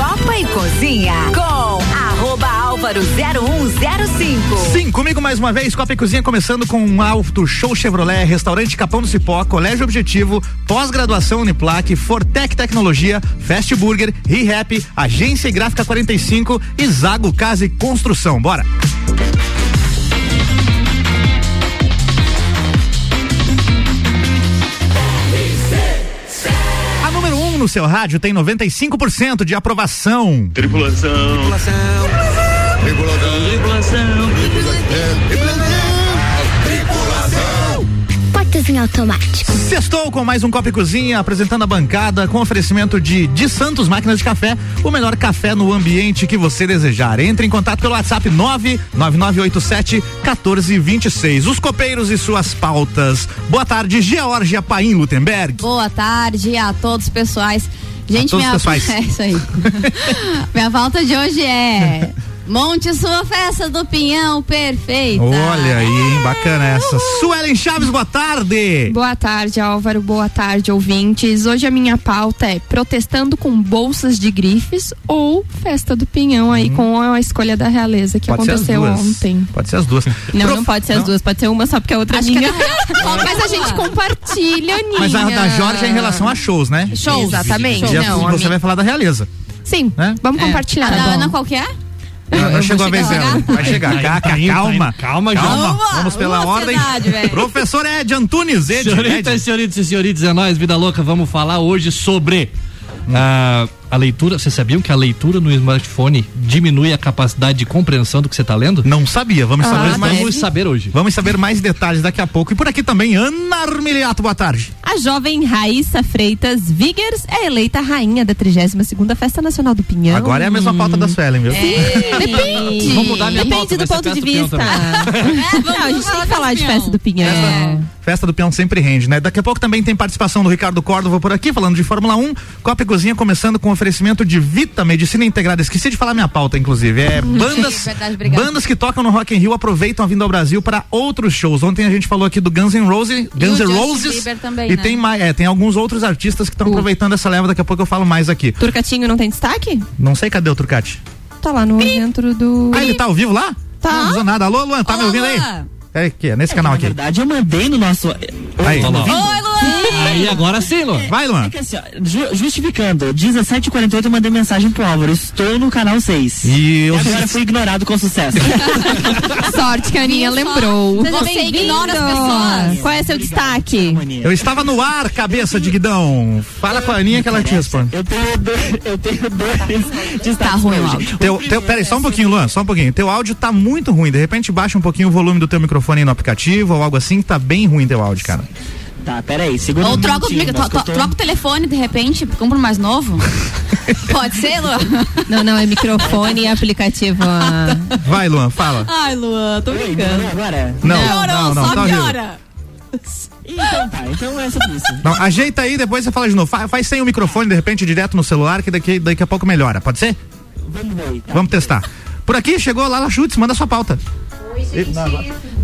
Copa e Cozinha com arroba álvaro 0105. Sim, comigo mais uma vez, Copa e Cozinha começando com um Auto Show Chevrolet, Restaurante Capão do Cipó, Colégio Objetivo, Pós-Graduação Uniplaque, Fortec Tecnologia, Fast Burger, ReHap, Agência Gráfica 45 e Zago Casa e Construção. Bora! No seu rádio tem 95% de aprovação. Tripulação. Tripulação. Tripulação. Tripulação. Em automático. Sextou com mais um Copa e Cozinha, apresentando a bancada com oferecimento de De Santos Máquinas de Café, o melhor café no ambiente que você desejar. Entre em contato pelo WhatsApp 99987 1426. Os copeiros e suas pautas. Boa tarde, Georgia Paim Lutemberg. Boa tarde a todos pessoais. Gente, todos minha pessoais. É isso aí. minha pauta de hoje é Monte sua festa do Pinhão perfeita. Olha aí, hein? Bacana essa. Suelen Chaves, boa tarde. Boa tarde, Álvaro. Boa tarde, ouvintes. Hoje a minha pauta é protestando com bolsas de grifes ou festa do Pinhão aí com a escolha da realeza que Hum. Pode as aconteceu ontem. Pode ser as duas. Não, Pro- não pode ser as não? duas, pode ser uma só porque a outra é Acho minha. que é- Mas a gente compartilha, Aninha. Mas a da Jorge é em relação a shows, né? Shows. Exatamente. A- Não, você minha- vai falar da realeza. Sim, né? vamos É. compartilhar. A da Bom. Ana qual que é? Não, não chegou a vez chegar dela. Vai chegar. Tá Caca, indo, tá indo, calma. calma, calma. Calma. Vamos pela ordem. Professor Ed Antunes, Ed. Senhoritas, senhoritas e senhoritas, é nóis, vida louca. Vamos falar hoje sobre ah, a leitura. Vocês sabiam que a leitura no smartphone diminui a capacidade de compreensão do que você está lendo? Não sabia. Vamos Ah, saber mais. vamos saber hoje. Vamos saber mais detalhes daqui a pouco. E por aqui também, Ana Armiliato, boa tarde. A jovem Raíssa Freitas Vigers é eleita rainha da 32ª Festa Nacional do Pinhão. Agora é a mesma pauta da Suelen, viu? Depende. Vamos mudar minha Depende pauta, do ponto de vista. Pinhão Não, a gente tem falar que falar de Pinhão. festa do Pinhão. É. Festa do Peão sempre rende, né? Daqui a pouco também tem participação do Ricardo Córdova por aqui, falando de Fórmula 1. Copa e Cozinha começando com oferecimento de Vita Medicina Integrada. Esqueci de falar minha pauta, inclusive. É bandas, verdade, bandas que tocam no Rock in Rio aproveitam a vinda ao Brasil para outros shows. Ontem a gente falou aqui do Guns N' Roses, Guns N' Roses também, e né? tem mais, é, tem alguns outros artistas que estão aproveitando essa leva. Daqui a pouco eu falo mais aqui. Turcatinho não tem destaque? Não sei cadê o Turcati. Tá lá no dentro do. Ah, ele tá ao vivo lá? Tá. Não avisou nada. Alô, Luan, tá me Olá, ouvindo aí? Luan. É aqui, é nesse canal Na aqui. verdade, eu mandei no nosso. Aí. Oi, Luan! Aí agora sim, Lu. Vai, Luan. É que assim, ó, ju- justificando, 17h48 eu mandei mensagem pro Álvaro. Estou no canal 6. E E eu agora fui ignorado com sucesso. Sorte que a Aninha lembrou. Você bem-vindo. ignora as pessoas. Qual é seu destaque? Eu estava no ar, cabeça de guidão. Fala com a Aninha que ela te responde. Eu tenho dois, eu tenho dois destaques Tá ruim o áudio. Teu, teu, peraí, só um pouquinho, Luan, só um pouquinho. Teu áudio tá muito ruim. De repente baixa um pouquinho o volume do teu microfone aí no aplicativo ou algo assim, tá bem ruim teu áudio, cara. Tá, peraí, segura Ou um troca to- to- tô- troca o telefone de repente, compra um mais novo. Pode ser, Luan? Não, não, é microfone e aplicativo. ah. Vai, Luan, fala. Ai, Luan, tô Oi, brincando. agora? Não, Piorou, não, não, só tá piora. Então tá, então é sobre isso. Não, ajeita aí, depois você fala de novo. Fa- Faz, sem o microfone, de repente, direto no celular, que daqui, daqui a pouco melhora. Pode ser? Vamos ver tá? Vamos testar. Por aqui chegou Lala Chutes, manda sua pauta.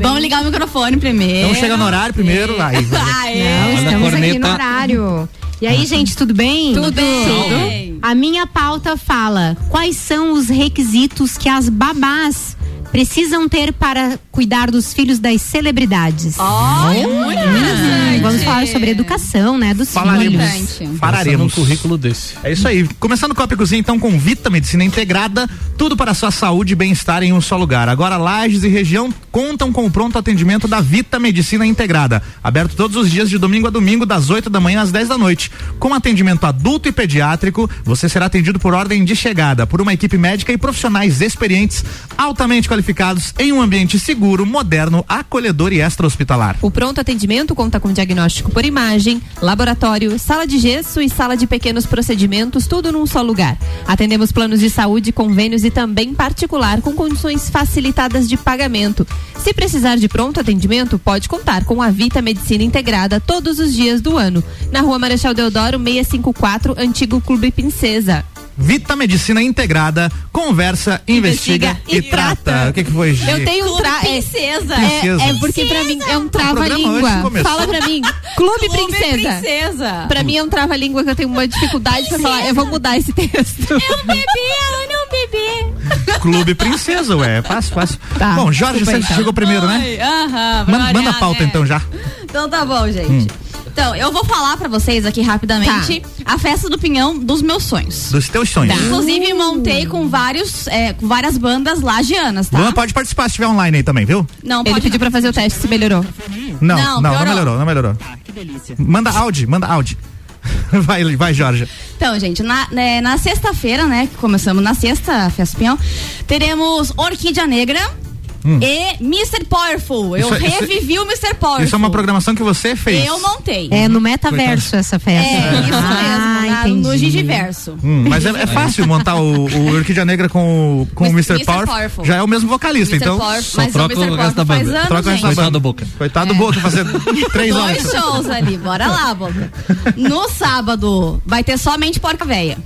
Vamos ligar o microfone primeiro. Então chega no horário primeiro, aí. vai. Aê. Olha a Estamos aqui no horário. E aí, gente, tudo bem? Tudo bem. A minha pauta fala quais são os requisitos que as babás precisam ter para cuidar dos filhos das celebridades. Olha, interessante. Vamos falar sobre educação, né, dos Falaremos. filhos. Pensa num currículo desse. É isso aí. Começando com a Cozinha, então, com Vita Medicina Integrada, tudo para a sua saúde e bem-estar em um só lugar. Agora, Lages e região contam com o pronto atendimento da Vita Medicina Integrada. Aberto todos os dias de domingo a domingo, das 8 da manhã às 10 da noite. Com atendimento adulto e pediátrico, você será atendido por ordem de chegada, por uma equipe médica e profissionais experientes, altamente qualificados, em um ambiente seguro, moderno, acolhedor e extra-hospitalar. O pronto atendimento conta com diagnóstico por imagem, laboratório, sala de gesso e sala de pequenos procedimentos, tudo num só lugar. Atendemos planos de saúde, convênios e também particular com condições facilitadas de pagamento. Se precisar de pronto atendimento, pode contar com a Vita Medicina Integrada todos os dias do ano. Na rua Marechal Deodoro 654, antigo Clube Princesa. Vita Medicina Integrada, conversa, investiga, Investiga e, e trata. trata. O que, que foi, Gi? Eu tenho um Clube tra... é- Princesa. É, é porque pra mim é um trava-língua. Fala pra mim. Clube, Clube Princesa. Princesa. Pra mim é um trava-língua que eu tenho uma dificuldade pra falar. Eu vou mudar esse texto. Eu bebi, ela não bebê. Clube Princesa, ué. Fácil, fácil. Tá, Bom, Jorge, você então. chegou primeiro, né? Aham, vai Manda, manda a pauta né? então já. Então tá bom, gente. Então, eu vou falar pra vocês aqui rapidamente a festa do pinhão dos meus sonhos. Dos teus sonhos. Tá. Inclusive, montei com vários, é, com várias bandas lagianas, tá? Luan pode participar se estiver online aí também, viu? Não, Ele pode pediu pra fazer o teste se melhorou. Não, Não, não, não, piorou. melhorou, não melhorou. Ah, que delícia. Manda áudio, manda áudio. Vai, vai, Jorge. Então, gente, na, né, na sexta-feira, né, que começamos na sexta, Festa do Pinhão, teremos Orquídea Negra e Mr. Powerful. Eu Hum. Isso é- isso é- revivi o Mr. Powerful. Isso é uma programação que você fez. Eu montei. É no metaverso essa festa. É, isso Ah, mesmo, na- no. Gigiverso. Hum, mas é, é fácil montar o, o Orquídea Negra com, o- com o Mr. Mr. Powerful. Powerful. Já é o mesmo vocalista, Mr. então. Powerful, Só mas troca o o resto da banda. anos, Troca gente. essa Coitado banda. do Boca. Coitado do Boca, fazer três Dois horas. shows ali, bora lá, Boca. No sábado, vai ter somente porca véia.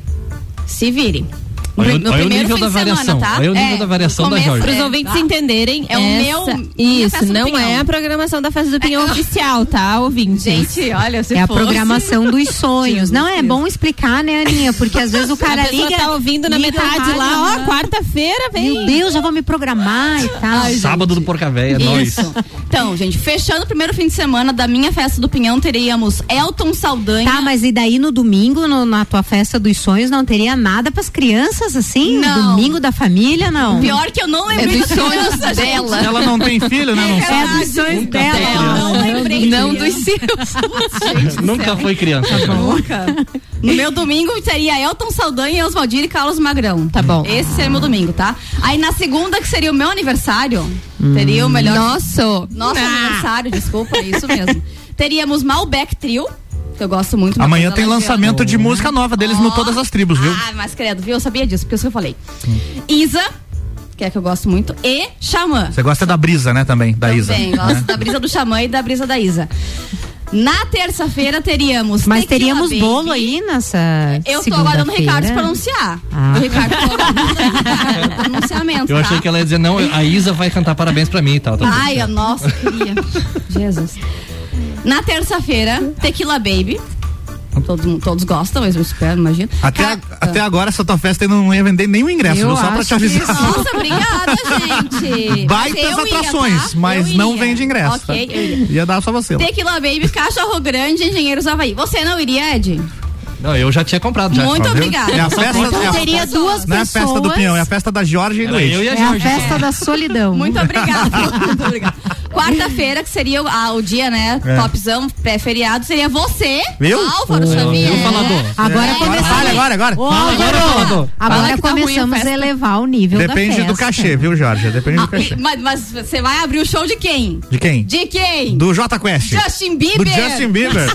Se virem. No, Olha o- no olha o primeiro nível fim da de semana, variação, tá? olha o nível da variação da Jorge. Para os é, ouvintes tá? entenderem, É o meu- Isso, não é a programação da festa do pinhão oficial, tá, ouvintes? Gente, olha, se É a fosse- programação dos sonhos. Não, é bom explicar, né, Aninha? Porque às vezes o cara a liga. tá ouvindo na o metade lá, ó, né? quarta-feira vem. Meu Deus, já vou me programar e tal. Sábado do Porca Véia, nós. Isso. Então, gente, fechando o primeiro fim de semana da minha festa do Pinhão, teríamos Elton Saldanha. Tá, mas e daí no domingo, no- na tua festa dos sonhos, não teria nada pras crianças, assim? Não. Domingo da família, não. Pior que eu não lembrei É dos sonhos dela. Ela não tem filho, né? Não É sabe. É dos sonhos dela. Eu não lembrei. Não dos seus. Nunca foi criança. Nunca. No meu domingo seria Elton Saldanha, Oswaldir e Carlos Magrão. Tá bom. Esse seria meu domingo, tá? Aí na segunda, que seria o meu aniversário, teria o melhor. Nossa. Nosso Ah. aniversário, desculpa, é isso mesmo. Teríamos Malbec Trio, eu gosto muito. Amanhã tem lançamento de música nova deles no Ó. Todas as Tribos, viu? Ah, mas credo, viu? Eu sabia disso, porque isso que eu falei. Isa, que é que eu gosto muito, e Xamã. Você gosta da brisa, né, também, da Isa. Também, né? gosto da brisa do Xamã e da brisa da Isa. Na terça-feira teríamos. Mas teríamos Baby. bolo aí nessa. Eu tô aguardando o Ricardo segunda-feira? pronunciar. Ah. O Ricardo pronunciamento. Eu tá? achei que ela ia dizer, não, a Isa vai cantar parabéns pra mim e tal. tá. Ai, a nossa, queria. Jesus. Na terça-feira, Tequila Baby. Todos, todos gostam, eu espero, imagino. Até, Ca- até agora essa tua festa aí não ia vender nenhum ingresso, viu? Só pra te avisar. Nossa, obrigada, gente. Baitas Eu ia, atrações, tá? mas não vende ingresso. Ok, tá? eu iria. Ia dar só você. Tequila Baby, Cachorro Grande, Engenheiros Havaí. Você não iria, Ed? Não, eu já tinha comprado já. Muito viu? obrigada. É a festa, Então é a, teria duas não é a pessoas. festa do Pinhão, é a festa da Jorge e do eu e a É a festa da solidão. Muito obrigada. Muito obrigada. Quarta-feira, que seria o, ah, o dia, né? É. Topzão, pré-feriado, seria você, Viu? Álvaro Xavier. Viu, falador? Agora É, começamos. Fala agora, agora. Ô, Fala agora. Fala Agora que tá a começamos a elevar o nível Depende da festa. do cachê, viu, Jorge? Depende do Ah, cachê. mas, mas você vai abrir o show de quem? De quem? De quem? Do J Quest. Justin Bieber. Do Justin Bieber.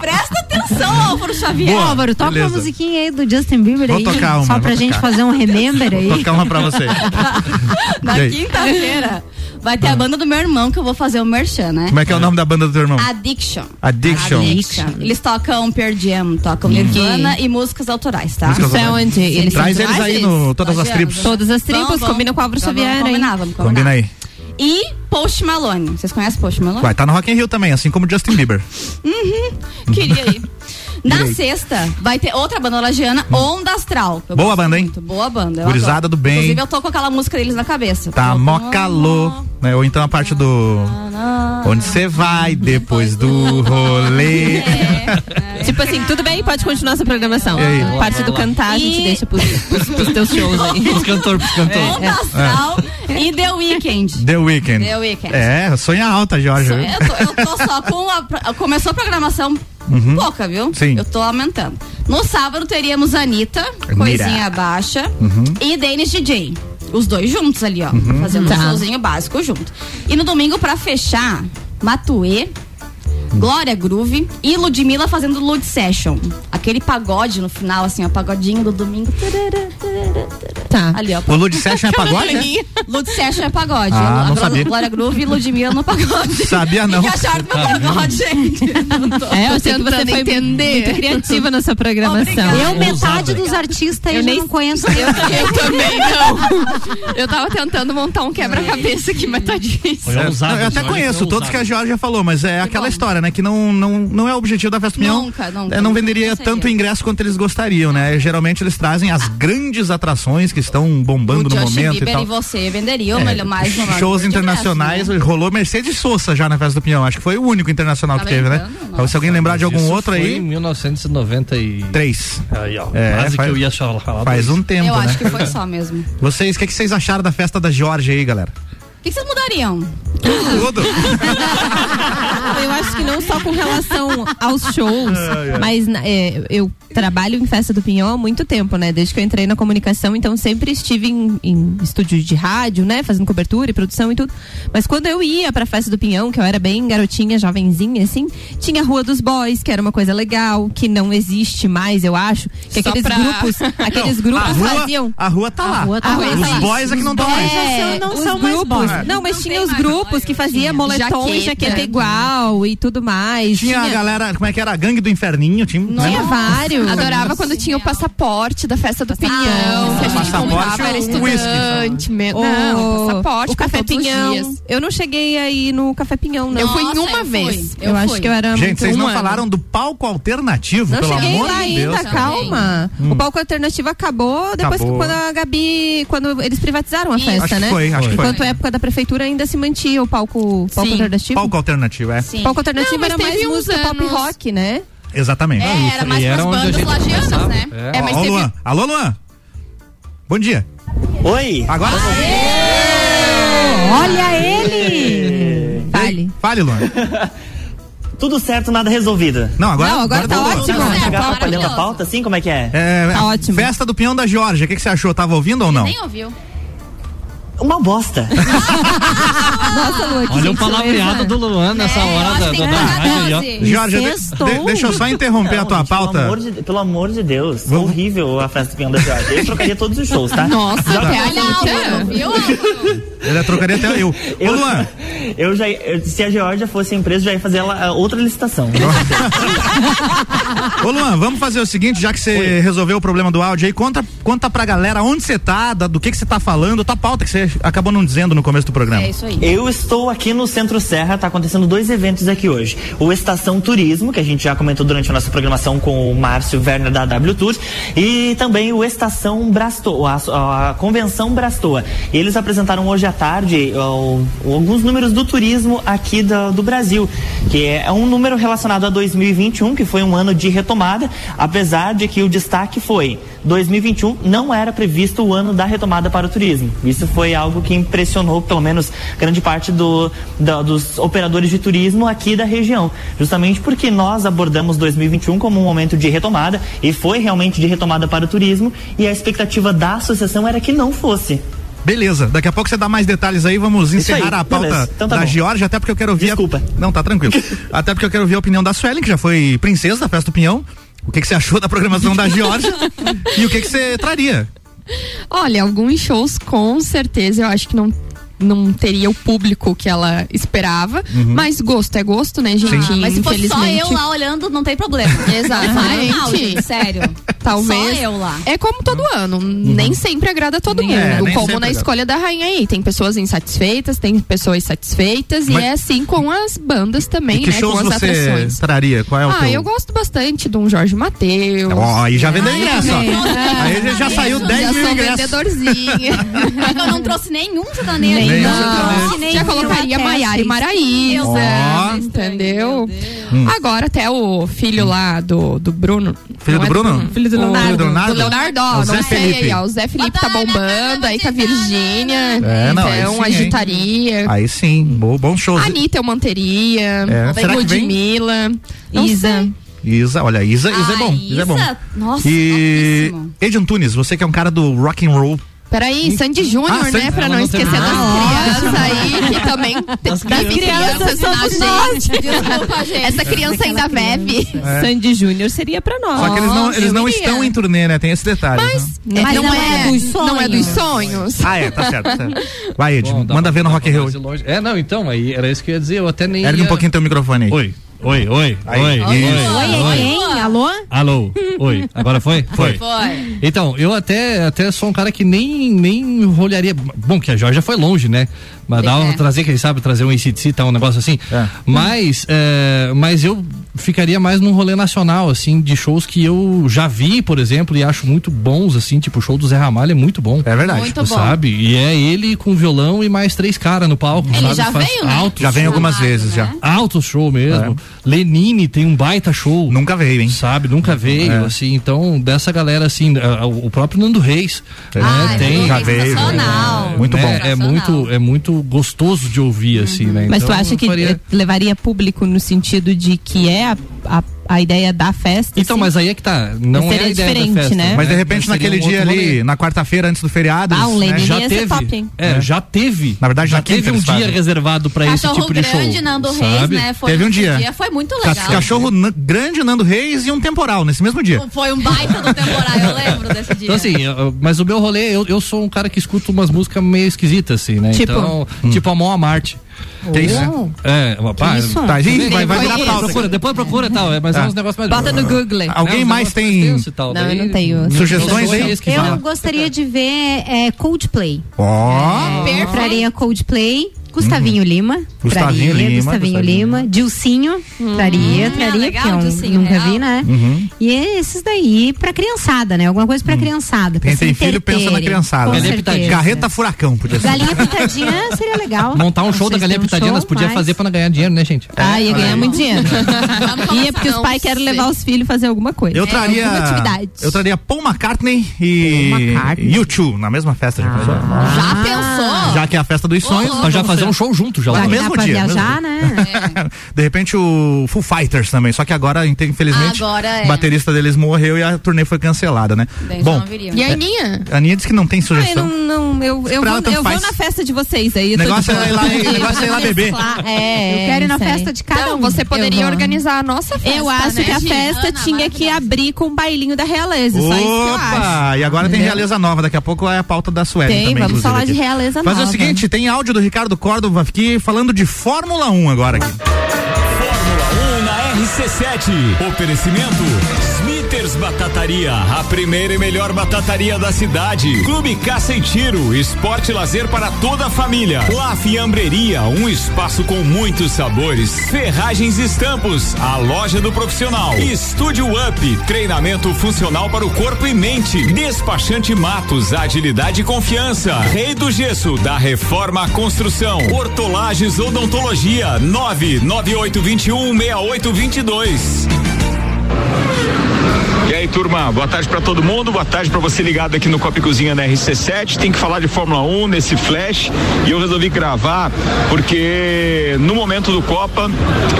Presta atenção, Álvaro Xavier. Boa. Álvaro, toca Beleza. uma musiquinha aí do Justin Bieber Vou aí. tocar uma, só pra gente tocar. fazer um remember aí. Vou tocar uma pra você. Na quinta-feira vai ter a banda do meu irmão que eu vou fazer o merchan, né? Como é que é o nome da banda do teu irmão? Addiction. Addiction. Addiction. Eles tocam Pearl Jam, tocam Nirvana e músicas autorais, tá? Músicas Isso é onde? Eles Traz eles aí no Todas as. Tribos. Todas as tribos, Vamos, combina com o Álvaro Vamos Xavier aí. combinar, vamos combinar. Combina aí. E Post Malone. Vocês conhecem Post Malone? Vai, tá no Rock in Rio também, assim como Justin Bieber. Queria ir. Na Direito. sexta, vai ter outra banda lagiana, Onda Astral. Boa banda, hein? muito. Boa banda. Gurizada adoro. do bem. Inclusive, eu tô com aquela música deles na cabeça. Tá Tô- mó calor, né? Ou então a parte do Onde você vai depois do rolê. É, Tipo assim, tudo bem, pode continuar essa programação. E aí? Parte do cantar a gente E- deixa pros, pros, pros teus shows aí. Os cantores, os cantores. Onda Astral e The Weeknd. The Weeknd. The Weeknd. É, sonha alta, Jorge. Eu tô, eu tô só com a. Começou a programação pouca, viu? Uhum. Sim. Eu tô aumentando. No sábado teríamos Anitta, coisinha baixa, Uhum. e Dennis DJ. Os dois juntos ali, ó. Fazendo Tá. um showzinho básico junto. E no domingo, pra fechar, Matuê. Glória Groove e Ludmilla fazendo Lud Session. Aquele pagode no final, assim, ó, pagodinho do domingo. Tá. Ali, ó. O Lud Session é pagode? Lud Session é pagode. Ah, a não Glória- sabia. Glória Groove e Ludmilla no pagode. Sabia não. O que acharam do meu pagode, gente? Não tô- É, eu sei que você foi entender. muito criativa nessa programação. Obrigada. Eu, metade dos artistas, eu, Eu nem- não conheço. Eu também não. Eu tava tentando montar um quebra-cabeça aqui, mas tá difícil. É, ousado, eu até conheço todos que a. Georgia falou, mas é aquela bom. Né? Que não, não, não é o objetivo da Festa do Pinhão. Nunca, nunca, É, não nunca venderia seria. tanto ingresso quanto eles gostariam, né? Geralmente eles trazem as grandes atrações que estão bombando o no Justin momento Bieber e tal. e você venderiam melhor mais no Shows internacionais, ingresso, né? rolou Mercedes Sosa já na Festa do Pinhão. Acho que foi o único internacional Tá que teve, né? Então, Se alguém lembrar de algum Isso outro foi aí, Em 1993. três. Aí, ó. É, quase faz- que eu ia falar. Faz um tempo, Eu né? acho que foi só mesmo. Vocês, o que, que vocês acharam da festa da Georgia aí, galera? Que, que vocês mudariam? Tudo. Eu acho que não só com relação aos shows, mas na- é, eu trabalho em Festa do Pinhão há muito tempo, né? Desde que eu entrei na comunicação, então sempre estive em, em estúdio de rádio, né? Fazendo cobertura e produção e tudo. Mas quando eu ia pra Festa do Pinhão, que eu era bem garotinha, jovenzinha, assim, tinha a Rua dos Boys, que era uma coisa legal, que não existe mais, eu acho. Que Só aqueles pra- grupos, aqueles a grupos rua, faziam. a rua tá A lá. rua tá A lá. rua Os tá boys é que não estão mais. É, não os são mais grupos. boys. Não, mas Não tinha os grupos que fazia tinha. moletom e Jaqueta. jaqueta igual e tudo mais. Tinha a galera, como é que era? A gangue do inferninho, tinha, né? Tinha vários. Adorava quando tinha o passaporte da festa do Pinhão, que a gente Passaporte comprava, era estudante. O- Não, passaporte o Café Pinhão. Eu não cheguei aí no Café Pinhão, não. Eu fui em Nossa, uma eu vez. fui. Eu, acho fui. que eu era Gente, vocês não falaram do palco alternativo, Não pelo cheguei amor lá de Deus. ainda, calma. O palco alternativo acabou depois Acabou. que quando a Gabi, quando eles privatizaram a festa, Acho que né? foi, acho que foi. Enquanto a época da prefeitura ainda se mantinha o palco, palco Sim. alternativo. Palco alternativo, é. Sim. O palco alternativo Não, mas era mais teve uns música pop anos- rock, né? Exatamente. É, era mais a bandas lagianas, né? É. É, mas Ó, teve. Luan. Alô, Luan. Bom dia. Oi! Agora Olha ele! Fale. Fale, Luan. Tudo certo, nada resolvido. Não, agora, Não, agora tá ótimo. Vamos certo, chegar palhando a pauta, assim? Como é que é? É, Tá ótimo. Festa do Pinhão da Georgia. O que, que você achou? Tava ouvindo ou não? Nem ouviu. Uma bosta. Nossa, Lu, que Olha o palavreado do Luan nessa É, hora da, que da que pagar rádio aí, ó. 12. Georgia, de- deixa eu só interromper a Não, tua gente, pauta. Pelo amor, de, pelo amor de Deus. Vamos- Horrível a festa do Pinhão da Georgia. Eu trocaria todos os shows, tá? Nossa, a Olha, viu? Ele trocaria até eu. Ô, Eu, Luan. eu já, eu- se a Georgia fosse a empresa, já ia fazer ela, a outra licitação. Ô, Luan, vamos fazer o seguinte, já que você resolveu o problema do áudio aí, conta, conta pra galera onde você tá, da- do que que você tá falando, tua pauta que você acabou não dizendo no começo do programa. É isso aí. Eu estou aqui no Centro Serra, tá acontecendo dois eventos aqui hoje. O Estação Turismo, que a gente já comentou durante a nossa programação com o Márcio Werner da W Tours, e também o Estação Brastoa, a, a Convenção Brastoa. Eles apresentaram hoje à tarde ó, alguns números do turismo aqui da- do Brasil, que é um número relacionado a 2021, que foi um ano de retomada, apesar de que o destaque foi 2021 não era previsto o ano da retomada para o turismo. Isso foi algo que impressionou, pelo menos, grande parte do, da- dos operadores de turismo aqui da região. Justamente porque nós abordamos 2021 como um momento de retomada e foi realmente de retomada para o turismo e a expectativa da associação era que não fosse. Beleza, daqui a pouco você dá mais detalhes aí, vamos Isso encerrar aí, a pauta. Então tá da bom. Georgia, até porque eu quero ouvir. a- Desculpa. Não, tá tranquilo. até porque eu quero ouvir a opinião da Suelen, que já foi princesa da festa do Pinhão. O que, que você achou da programação da Georgia? e o que, que você traria? Olha, alguns shows com certeza eu acho que não não teria o público que ela esperava, mas gosto é gosto, né, gente? Ah, mas se fosse só eu lá olhando, não tem problema. Exatamente. Não, gente, sério. Talvez. Só eu lá. É como todo ano, nem sempre agrada todo Nem- é, mundo. nem como na agrada. escolha da rainha aí. Tem pessoas insatisfeitas, tem pessoas satisfeitas, Mas- e é assim com as bandas também, e que né? shows Com as você atrações. traria? Qual é o Ah, teu? eu gosto bastante de um Jorge Mateus. Ó, aí já vendeu ingresso, ó. Aí já, já saiu Já 10 Já mil sou ingressos. É eu não trouxe nenhum sertanejo. Não. Nem Já colocaria Maiara e. Maraísa, Ó. entendeu? Deus. Agora até o filho lá do, do Bruno. Filho Não do é Bruno? Filho do O Leonardo. filho do Leonardo? Do Leonardo, É ó, o não Zé sei Felipe. aí, ó. O Zé Felipe tá bombando, aí com a Virgínia. É, não, então, sim, hein? agitaria. Aí sim, bo- bons shows. A Anitta eu manteria. É, será que vem? Ludmilla. Não Isa. sei. Isa, olha, Isa, Isa é Ah, bom. Isa, é bom. Isa? Nossa, E. Ed Antunes, você que é um cara do rock and roll, Peraí, Sandy Júnior, Ah, né? Sandy- Pra não não esquecer das nada. crianças aí, que também Das das crianças. crianças na gente. Desculpa, gente. Essa criança ainda bebe. Sandy Júnior seria pra nós. Só que eles não, eles não estão em turnê, né? Tem esse detalhe. Mas, né? Mas não, não é, é dos não é dos sonhos. Ah, é, tá certo. tá certo. Vai, Ed, Bom, manda pra- ver no Rock fazer longe. É, não, então, aí era isso que eu ia dizer, eu até nem Ergue ia... um pouquinho teu microfone aí. Oi, oi, oi, Aí. oi, Oi, Oi, oi. quem? Alô? Alô, oi, agora foi? Foi. Foi. Então, eu até, até sou um cara que nem, nem olharia. Bom, que a Jorge já foi longe, né? Mas dá É. trazer, quem sabe, trazer um ACDC, tá, um negócio assim. É. Mas, é, mas eu ficaria mais num rolê nacional, assim, de shows que eu já vi, por exemplo, e acho muito bons, assim, tipo, o show do Zé Ramalho é muito bom. É verdade. Muito Tipo, bom. sabe? E é ele com violão e mais três caras no palco. Ele sabe? já Faz veio, né? alto Já vem algumas Chamado, vezes já. né? Alto show mesmo. É. Lenine tem um baita show. Nunca veio, hein? Sabe, nunca veio, É. assim, então, dessa galera, assim, o próprio Nando Reis, né, Ah, tem, já veio, sensacional. Muito né, bom. É muito, é muito gostoso de ouvir, assim, né? Mas Então, tu acha que faria- levaria público no sentido de que é a, a, a ideia da festa? Então, assim? mas aí é que tá, não Seria é a ideia diferente, da festa. né? Mas de repente Seria naquele um dia ali, rolê. na quarta-feira antes do feriado, Ah, um né? Lenine já ia ser teve, top, hein? é, já teve. Na verdade, já na quinta teve um dia reservado pra esse Cachorro tipo de show. grande, Nando Reis, sabe? né? Foi Teve um esse dia. Foi muito legal. Cachorro na- grande, Nando Reis e um temporal nesse mesmo dia. Foi um baita do temporal, eu lembro desse dia. Então, assim, mas o meu rolê, eu, eu sou um cara que escuta umas músicas meio esquisitas, assim, né? Tipo? Então, Hum. tipo Amon Amarte. Que isso? É, pá, isso? Tá, gente, vai, vai virar Depois pauta. procura, depois procura e tal, é, mas Tá. é uns negócios mais Bota no Google. Alguém É, mais tem Não, eu não tenho. Sugestões aí? Eu gostaria de ver é, Coldplay. Ó, Perfeito. Traria Coldplay. Gustavinho Lima. Uhum. Gustavinho traria, Lima, Gustavinho Lima. Dilcinho. Traria, traria, legal, porque eu Dilcinho, nunca real. vi, né? Uhum. E esses daí pra criançada, né? Alguma coisa pra criançada. pra Quem tem filho pensa na criançada. Galinha pitadinha. carreta furacão, podia ser. Galinha pitadinha seria legal. Montar um show da Galinha têm um Pitadinha, nós podia mas- fazer pra não ganhar dinheiro, né, gente? Ah, ia ganhar muito dinheiro. Ia porque os pais querem levar os filhos fazer alguma coisa. Eu É, traria. Eu traria Paul McCartney e Paul McCartney. U2 na mesma festa. Já, pensou? Já pensou? Já que é a festa dos sonhos. já vamos fazer um show junto, já. Vai Vai no mesmo dia, viajar, mesmo né? De repente o Full Fighters também, só que agora, infelizmente, Agora é. o baterista deles morreu e a turnê foi cancelada, né? Bem, Bom. E a Aninha? a Aninha disse que não tem sugestão. não, não, eu, eu, vou, ela eu vou na festa de vocês aí. eu Negócio é ir lá- negócio é ir lá beber. É, Eu quero ir na festa de cada Então, um. você poderia Eu organizar a nossa festa, Eu acho né, que a festa Ana, tinha que abrir com o bailinho da realeza. Só isso que eu acho. Opa! E agora tem realeza nova, daqui a pouco é a pauta da Sueli Tem, também, vamos falar de realeza nova. o seguinte, tem áudio do Ricardo Córdova aqui falando de Fórmula 1 agora aqui. Fórmula 1 na RC7. Oferecimento Batataria, a primeira e melhor batataria da cidade. Clube Caça e Tiro, esporte e lazer para toda a família. La Fiambreria, um espaço com muitos sabores. Ferragens e Estampos, a loja do profissional. Estúdio Up, treinamento funcional para o corpo e mente. Despachante Matos, agilidade e confiança. Rei do Gesso, da Reforma à Construção. Hortolagens Odontologia, 99821 6822. E aí, turma, boa tarde pra todo mundo, boa tarde pra você ligado aqui no Copa Cozinha na RC7. Tem que falar de Fórmula 1 nesse flash e eu resolvi gravar porque no momento do Copa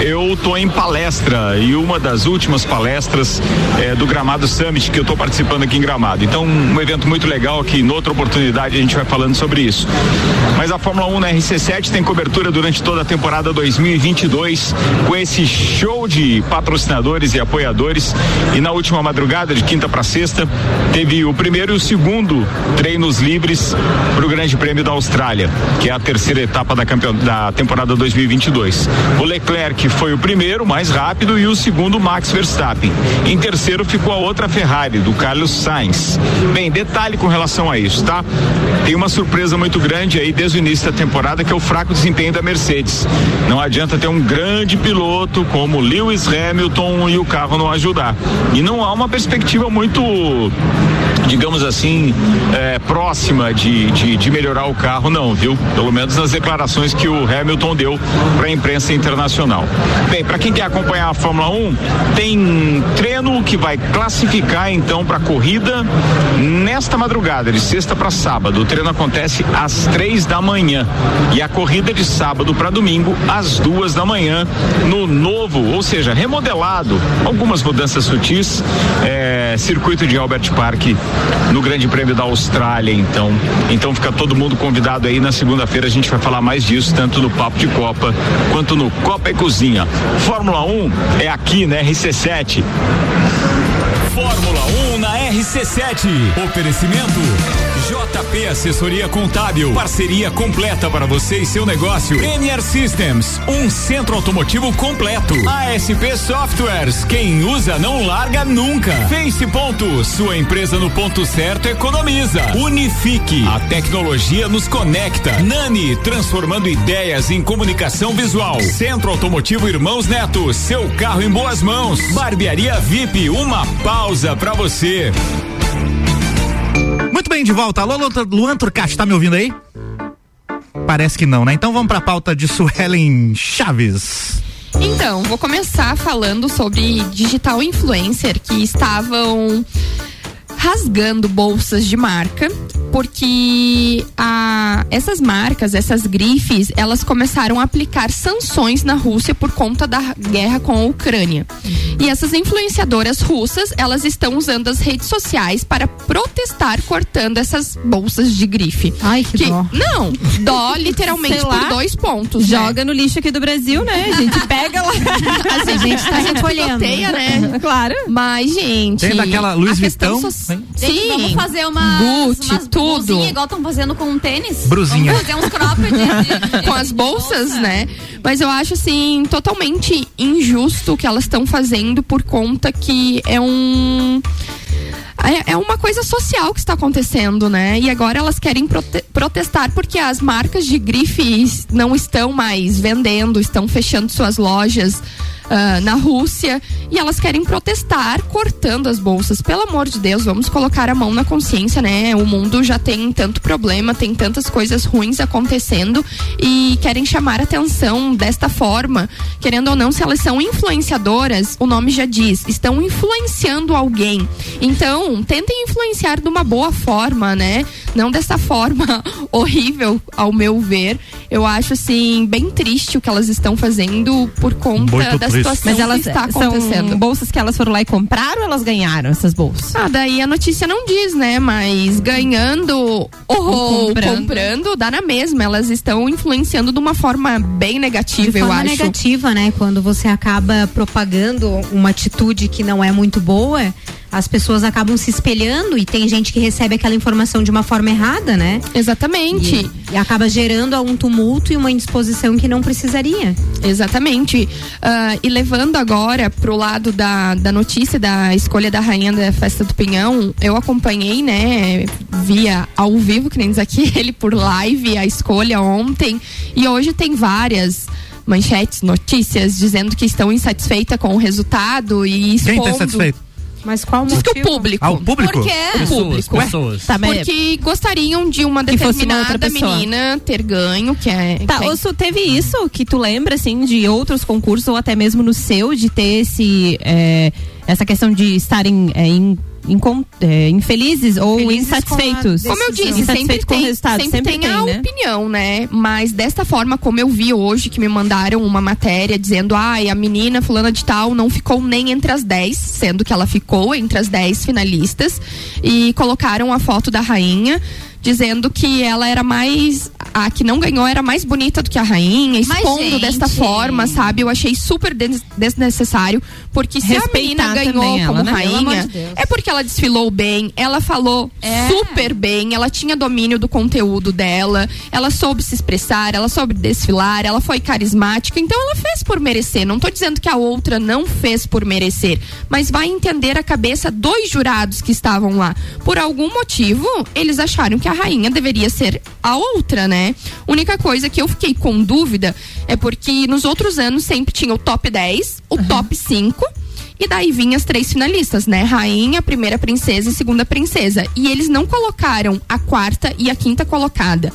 eu tô em palestra e uma das últimas palestras é do Gramado Summit que eu tô participando aqui em Gramado. Então, um evento muito legal que em outra oportunidade a gente vai falando sobre isso. Mas a Fórmula 1 na RC7 tem cobertura durante toda a temporada 2022 com esse show de patrocinadores e apoiadores. E na última madrugada, de quinta para sexta, teve o primeiro e o segundo treinos livres para o Grande Prêmio da Austrália, que é a terceira etapa da, campeon... da temporada 2022. O Leclerc foi o primeiro, mais rápido, e o segundo, Max Verstappen. Em terceiro ficou a outra Ferrari, do Carlos Sainz. Bem, detalhe com relação a isso, tá? Tem uma surpresa muito grande aí desde o início da temporada, que é o fraco desempenho da Mercedes. Não adianta ter um grande piloto como Lewis Hamilton e o carro não ajudar. E não há uma perspectiva muito, digamos assim, é, próxima de, de, de melhorar o carro, não, viu? Pelo menos nas declarações que o Hamilton deu para a imprensa internacional. Bem, para quem quer acompanhar a Fórmula 1, tem treino que vai classificar então para a corrida nesta madrugada, de sexta para sábado. O treino acontece às três da manhã e a corrida de sábado para domingo às duas da manhã no novo, ou seja, remodelado, algumas mudanças sutis é, circuito de Albert Park no Grande Prêmio da Austrália, então. Então fica todo mundo convidado aí na segunda-feira a gente vai falar mais disso, tanto no Papo de Copa quanto no Copa e Cozinha. Fórmula 1 é aqui na RC7. Fórmula 1 na RC7. Oferecimento JP Assessoria Contábil. Parceria completa para você e seu negócio. Premier Systems, um centro automotivo completo. ASP Softwares, quem usa não larga nunca. Face Ponto, sua empresa no ponto certo economiza. Unifique, a tecnologia nos conecta. Nani, transformando ideias em comunicação visual. Centro Automotivo Irmãos Neto, seu carro em boas mãos. Barbearia VIP, uma pausa para você. Muito bem, de volta. Alô, Lu- Luan Turcati, tá me ouvindo aí? Parece que não, né? Então vamos pra pauta de Suelen Chaves. Então, vou começar falando sobre digital influencer que estavam rasgando bolsas de marca porque a, essas marcas, essas grifes, elas começaram a aplicar sanções na Rússia por conta da guerra com a Ucrânia. E essas influenciadoras russas, elas estão usando as redes sociais para protestar cortando essas bolsas de grife. Ai, que, dó. Não, dó literalmente Sei lá. por dois pontos. né? Joga no lixo aqui do Brasil, né? A gente pega lá. Assim, A gente tá a gente recolhendo. piloteia, né? Claro. Mas, gente. Tem daquela Vuitton, so- hein? Gente, Sim. vamos fazer umas, Gucci, umas tudo. blusinha igual estão fazendo com um tênis? Brusinha. Vamos fazer uns cropped de, de- de- com as bolsas, bolsa. né? Mas eu acho assim totalmente injusto o que elas estão fazendo por conta que é um é- é uma coisa social que está acontecendo, né? E agora elas querem prote- protestar porque as marcas de grifes não estão mais vendendo, estão fechando suas lojas ah, na Rússia e elas querem protestar cortando as bolsas. Pelo amor de Deus, vamos colocar a mão na consciência, né? O mundo já tem tanto problema, tem tantas coisas ruins acontecendo e querem chamar atenção desta forma. Querendo ou não, se elas são influenciadoras, o nome já diz, estão influenciando alguém. Então, tentem influenciar de uma boa forma, né? Não dessa forma horrível, ao meu ver. Eu acho assim bem triste o que elas estão fazendo por conta Muito da triste. situação Mas elas que está são acontecendo. bolsas que elas foram lá e compraram ou elas ganharam essas bolsas? Ah, daí a notícia não diz, né? Mas ganhando ou comprando. comprando. dá na mesma. Elas estão influenciando de uma forma bem negativa, de eu forma acho. negativa, né? Quando você acaba propagando uma atitude que não é muito boa, as pessoas acabam se espelhando e tem gente que recebe aquela informação de uma forma errada, né? Exatamente. E, e acaba gerando um tumulto e uma indisposição que não precisaria. Exatamente. Ah, e levando agora pro lado da, da notícia da escolha da rainha da festa do Pinhão, eu acompanhei, né, via ao vivo, que nem diz aqui, ele por live, a escolha ontem. E hoje tem várias manchetes, notícias, dizendo que estão insatisfeitas com o resultado e expondo... Quem tá insatisfeito? Mas qual o Diz motivo? que o público. Ah, o público? Por quê? Pessoas, o público. Pessoas. Tá, mas- Porque gostariam de uma uma determinada pessoa. menina ter ganho, que é. Tá, que é- Osso, teve isso que tu lembra, assim, de outros concursos ou até mesmo no seu, de ter esse, é, essa questão de estarem é, in- é, infelizes ou a insatisfeitos? Como eu disse, sempre tem, resultado, sempre sempre tem a tem, né? opinião, né? Mas desta forma, como eu vi hoje, que me mandaram uma matéria dizendo, ai, a menina fulana de tal não ficou nem entre as 10, sendo que ela ficou entre as 10 finalistas, e colocaram a foto da rainha. Dizendo que ela era mais. A que não ganhou era mais bonita do que a rainha, expondo desta forma, sabe? Eu achei super des- desnecessário. Porque se a menina Respeitar ganhou ela, como né? Rainha, de é porque ela desfilou bem, ela falou É. super bem, ela tinha domínio do conteúdo dela, ela soube se expressar, ela soube desfilar, ela foi carismática, então ela fez por merecer. Não tô dizendo que a outra não fez por merecer, mas vai entender a cabeça dos jurados que estavam lá. Por algum motivo, eles acharam que a rainha deveria ser a outra, né? Única coisa que eu fiquei com dúvida é porque nos outros anos sempre tinha o top 10, o top 5 e daí vinham as três finalistas, né? Rainha, primeira princesa e segunda princesa. E eles não colocaram a quarta e a quinta colocada.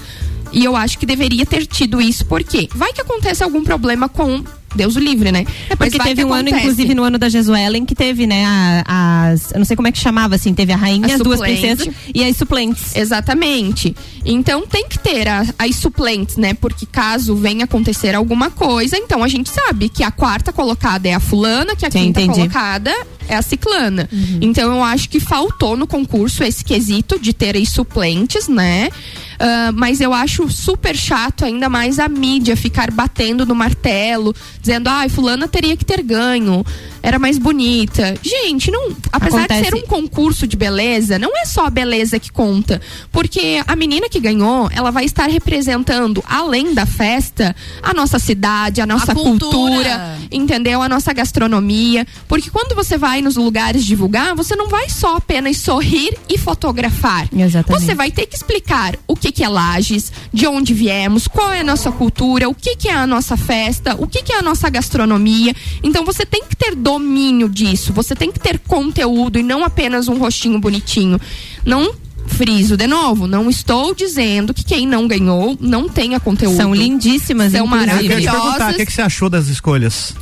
E eu acho que deveria ter tido isso, porque vai que acontece algum problema com Deus o livre, né? É porque teve um ano, inclusive no ano da Jesuelen, que teve, né, a- as. Eu não sei como é que chamava, assim, teve a rainha, as duas princesas e as suplentes. Exatamente. Então tem que ter a- as suplentes, né? Porque caso venha acontecer alguma coisa, então a gente sabe que a quarta colocada é a fulana, que a Sim, quinta entendi. colocada é a ciclana. Então eu acho que faltou no concurso esse quesito de ter aí suplentes, né? Ah, mas eu acho super chato, ainda mais a mídia ficar batendo no martelo, dizendo, ai, fulana teria que ter ganho, era mais bonita. Gente, não. Apesar Acontece- de ser um concurso de beleza, não é só a beleza que conta. Porque a menina que ganhou, ela vai estar representando, além da festa, a nossa cidade, a nossa cultura. cultura, entendeu? A nossa gastronomia. Porque quando você vai nos lugares divulgar, você não vai só apenas sorrir e fotografar. Exatamente. Você vai ter que explicar o que, que é Lages, de onde viemos, qual é a nossa cultura, o que, que é a nossa festa, o que, que é a nossa gastronomia. Então você tem que ter domínio disso, você tem que ter conteúdo e não apenas um rostinho bonitinho. Não. Friso de novo, não estou dizendo que quem não ganhou não tenha conteúdo. São lindíssimas, São inclusive. Eu queria te perguntar, o maravilhosas. que, que você achou das escolhas?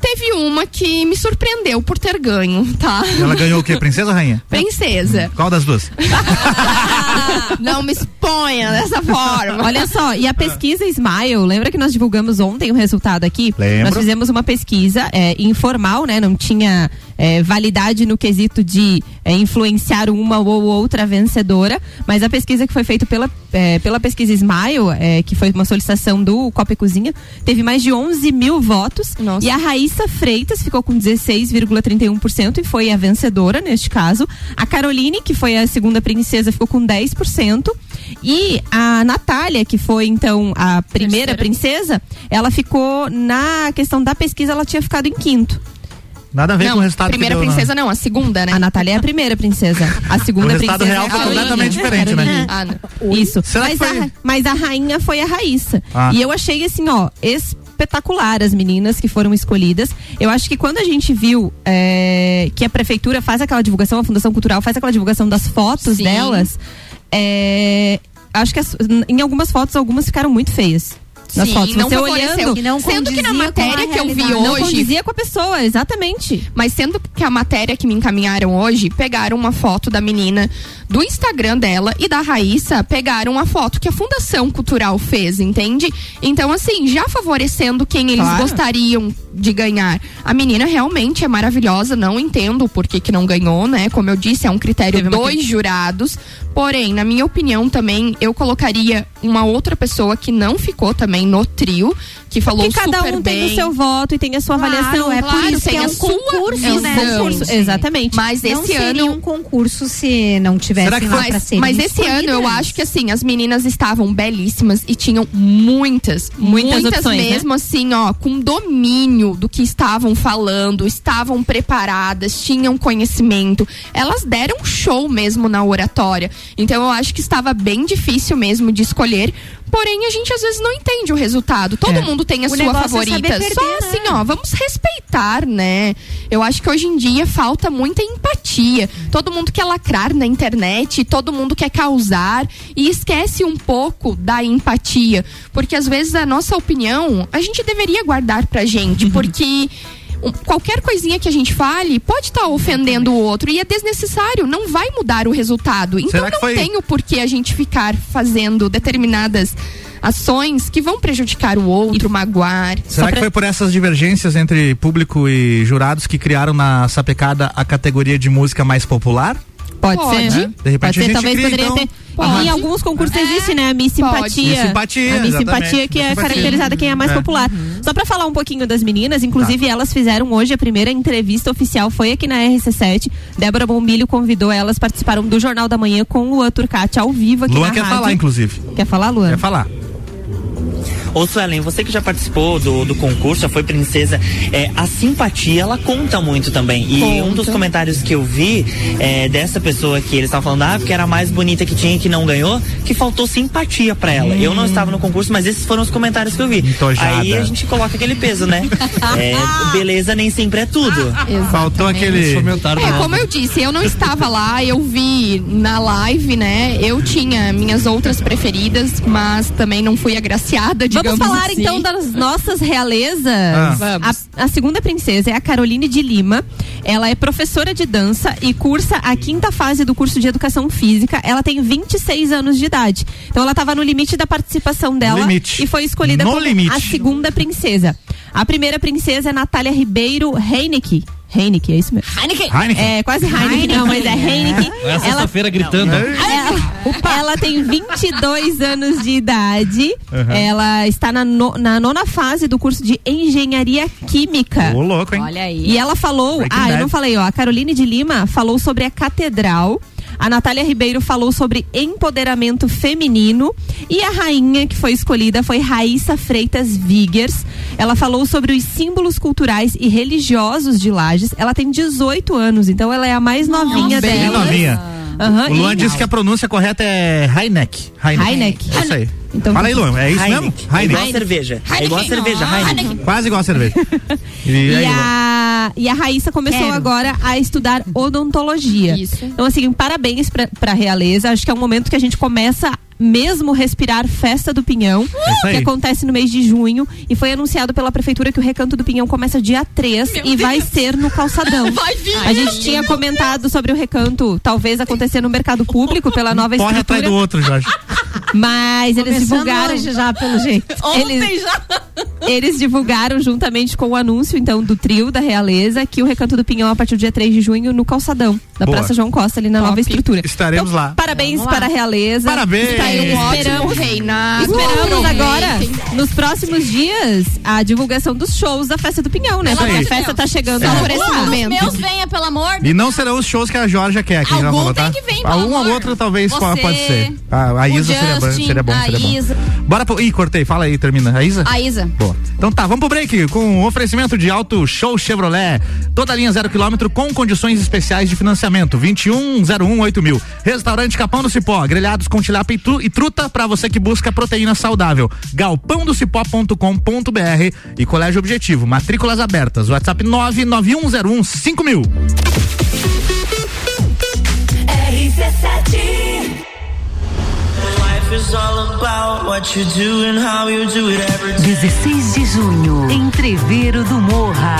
Teve uma que me surpreendeu por ter ganho, tá? Ela ganhou o quê? Princesa ou rainha? Princesa. Qual das duas? Não me exponha dessa forma. Olha só, e a pesquisa Smile, lembra que nós divulgamos ontem o resultado aqui? Lembro. Nós fizemos uma pesquisa é, informal, né? Não tinha é, validade no quesito de é, influenciar uma ou outra vencedora, mas a pesquisa que foi feita pela, é, pela pesquisa Smile, é, que foi uma solicitação do Copa e Cozinha, teve mais de 11 mil votos. Nossa. E a Raíssa Freitas ficou com 16,31% e foi a vencedora neste caso. A Caroline, que foi a segunda princesa, ficou com 10%. E a Natália, que foi então a primeira Terceira. princesa, ela ficou na questão da pesquisa, ela tinha ficado em quinto. Nada a ver Não, com o resultado primeira que deu, princesa não, a segunda, né? A Natália é a primeira princesa. A segunda O resultado princesa real é a foi Caroline. completamente diferente, né? Ah, não. Isso. Será mas, foi- a, mas a rainha foi a Raíssa. Ah. E eu achei assim, ó, espetacular as meninas que foram escolhidas. Eu acho que quando a gente viu é, que a prefeitura faz aquela divulgação, a Fundação Cultural faz aquela divulgação das fotos Sim. delas, é, acho que as- em algumas fotos, algumas ficaram muito feias. Nas Sim, fotos. não Você olhando. Não Sendo que na matéria que eu vi realidade. Não hoje, condizia com a pessoa, exatamente. Mas sendo que a matéria que me encaminharam hoje, pegaram uma foto da menina do Instagram dela e da Raíssa pegaram uma foto que a Fundação Cultural fez, entende? Então, assim, já favorecendo quem eles Claro. gostariam de ganhar. A menina realmente é maravilhosa, não entendo o porquê que não ganhou, né? Como eu disse, é um critério Teve uma dos jurados. Porém, na minha opinião também, eu colocaria uma outra pessoa que não ficou também no trio, que falou Porque cada super um bem. tem o seu voto e tem a sua Claro, avaliação. é claro, por isso que é a um sua concurso, visão. né? Sim. exatamente. Mas não esse seria ano um concurso se não tivessem Será que lá foi- pra mas, mas esse ano eu acho que assim, as meninas estavam belíssimas e tinham muitas, Muitas muitas, opções, né? mesmo assim, ó, com domínio do que estavam falando, estavam preparadas, tinham conhecimento. Elas deram show mesmo na oratória. Então eu acho que estava bem difícil mesmo de escolher. Porém, a gente às vezes não entende o resultado. Todo É. mundo tem a O sua é favorita. saber perder, Só né? assim, ó, vamos respeitar, né? Eu acho que hoje em dia falta muita empatia. Todo mundo quer lacrar na internet, todo mundo quer causar e esquece um pouco da empatia. Porque às vezes a nossa opinião a gente deveria guardar pra gente, porque. Um, Qualquer coisinha que a gente fale pode estar ofendendo o outro e é desnecessário, não vai mudar o resultado. Então Será que não foi- tem o porquê a gente ficar fazendo determinadas ações que vão prejudicar o outro, magoar. Será que foi por essas divergências entre público e jurados que criaram na sapecada a categoria de música mais popular? Pode, Pode. ser. De repente Pode a ser, gente talvez cria, poderia então, ter. Pode. Em alguns concursos É, existe, né? A Miss. Simpatia. Miss Simpatia, A Miss. Simpatia que Miss é Simpatia. caracterizada quem é mais É. popular. Só pra falar um pouquinho das meninas, inclusive Tá. elas fizeram hoje a primeira entrevista oficial, foi aqui na RC7. Débora Bombilho convidou elas, participaram do Jornal da Manhã com o Luan Turcati ao vivo aqui Luan na quer rádio. falar, inclusive. Quer falar, Luan? Quer falar. Ô Suelen, você que já participou do, do concurso, já foi princesa, é, a simpatia ela conta muito também. E Conta. um dos comentários que eu vi é, dessa pessoa que eles estavam falando, ah, porque era a mais bonita que tinha e que não ganhou, que faltou simpatia pra ela. Eu não estava no concurso, mas esses foram os comentários que eu vi. Entojada. Aí a gente coloca aquele peso, né? É, beleza nem sempre é tudo. Faltou aquele. Comentário É, como eu disse, eu não estava lá, eu vi na live, né? Eu tinha minhas outras preferidas, mas também não fui agraciada, digamos Vamos falar assim. então das nossas realezas. Ah. Vamos. A, a segunda princesa é a Caroline de Lima. Ela é professora de dança e cursa a quinta fase do curso de educação física. Ela tem 26 anos de idade. Então ela estava no limite da participação dela Limite. e foi escolhida No como limite. a segunda princesa. A primeira princesa é Natália Ribeiro Heinecke. Heineken, é isso mesmo? Heineken. É, quase Heineken, não, mas é Heineken. É sexta-feira gritando. Ela, ela tem 22 anos de idade. Uhum. Ela está na, no- na nona fase do curso de Engenharia Química. Ô, louco, hein? Olha aí. E ela falou, Breaking ah, eu Bad. não falei, ó, a Caroline de Lima falou sobre a catedral. A Natália Ribeiro falou sobre empoderamento feminino e a rainha que foi escolhida foi Raíssa Freitas Vigers. Ela falou sobre os símbolos culturais e religiosos de Lages. Ela tem 18 anos, então ela é a mais novinha Bem dela. novinha. Aham, O Luan e- disse que a pronúncia correta é Heineck. Heineck. É isso aí. Então, Fala aí, Luan. É isso mesmo? Heineken. É igual a cerveja. É igual a cerveja, Heineken. Quase igual a cerveja. E, E aí, a, e a Raíssa começou Quero. agora a estudar odontologia. Isso. Então, assim, parabéns pra, pra realeza. Acho que é um momento que a gente começa mesmo respirar Festa do Pinhão, isso que acontece no mês de junho. E foi anunciado pela prefeitura que o Recanto do Pinhão começa dia 3 e vai ser no calçadão. A gente tinha comentado sobre o recanto talvez acontecer no mercado público pela nova Corre atrás estrutura. do outro, Jorge. Mas eles divulgaram. hoje já, pelo jeito. Eles, eles divulgaram juntamente com o anúncio, então, do trio da Realeza, que o Recanto do Pinhão, a partir do dia 3 de junho, no calçadão da Boa. Praça João Costa, ali na Top. nova estrutura. Estaremos Então, lá. Parabéns lá. para a Realeza. Parabéns. Um ótimo esperamos. reinado. Esperamos agora, nos próximos dias, a divulgação dos shows da festa do Pinhão, né? Porque a festa tá chegando por esse momento. meus venha, pelo amor. E não serão os shows que a Georgia quer aqui, já Algum falou, tá? tem que vir, pelo Ah, Um ou outro talvez Você, pode ser. Ah, a Isa seria bom, seria bom, a seria bom. Isa. Bora pro... Ih, cortei, fala aí, termina. A Isa? A Isa. Boa. Então tá, vamos pro break com o oferecimento de Auto Show Chevrolet. Toda linha zero quilômetro com condições especiais de financiamento. 21018000 mil. Restaurante Capão do Cipó, grelhados com tilápia e, tru- e truta para você que busca proteína saudável. galpãodocipó.com.br e Colégio Objetivo. Matrículas abertas. WhatsApp 991015000. Life is all about what you do and how you do it every day. 16 de junho, Entreveiro do Morra.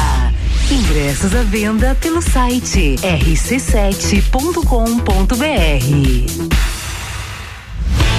Ingressos à venda pelo site rc7.com.br.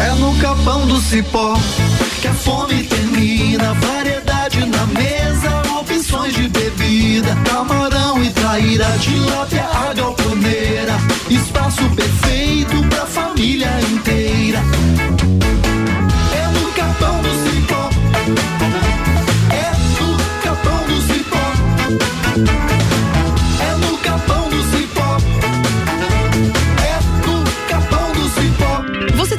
É no capão do cipó que a fome termina. Variedade na mesa, opções de bebida. Camarão e traíra, tilápia, a galponeira. Espaço perfeito pra família inteira. É no capão do cipó. É no capão do cipó.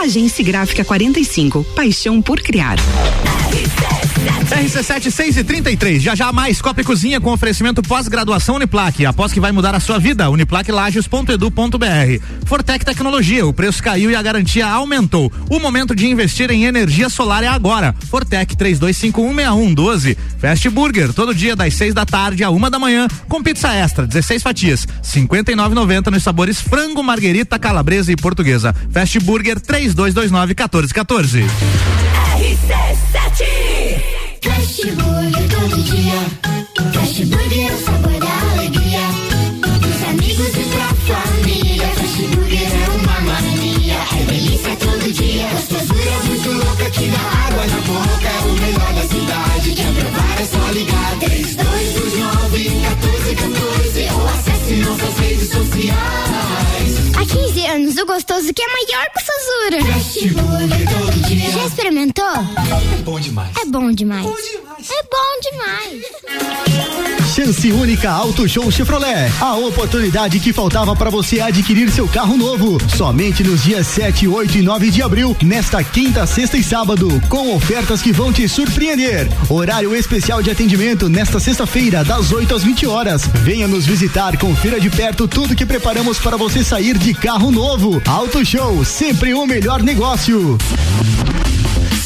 Agência Gráfica 45. Paixão por criar. RC7 6 e 33. Já já mais Copa e Cozinha com oferecimento pós-graduação Uniplaque. Após que vai mudar a sua vida, uniplaquelages.edu.br. Fortec Tecnologia, o preço caiu e a garantia aumentou. O momento de investir em energia solar é agora. Fortec 32516112. Fast Burger, todo dia das 6 da tarde a uma da manhã, com pizza extra, 16 fatias, 59,90 nos sabores frango, marguerita, calabresa e portuguesa. Fast Burger 3229 1414. Fast Burger todo dia. Fast Burger é o sabor da alegria. Dos amigos e pra família. Fast Burger é uma mania. É delícia todo dia. Gostosura muito louca que dá água na boca. É o melhor da cidade. Quer provar é só ligar. 3229 1414 ou acesse nossas redes sociais. Há 15 anos, o gostoso que é maior que o Sazura. Fast Burger todo experimentou? É bom demais. É bom demais. É bom demais. Chance única Auto Show Chevrolet. A oportunidade que faltava para você adquirir seu carro novo. Somente nos dias 7, 8 e 9 de abril, nesta quinta, sexta e sábado, com ofertas que vão te surpreender. Horário especial de atendimento nesta sexta-feira, das 8 às 20 horas. Venha nos visitar, confira de perto tudo que preparamos para você sair de carro novo. Auto Show, sempre o melhor negócio.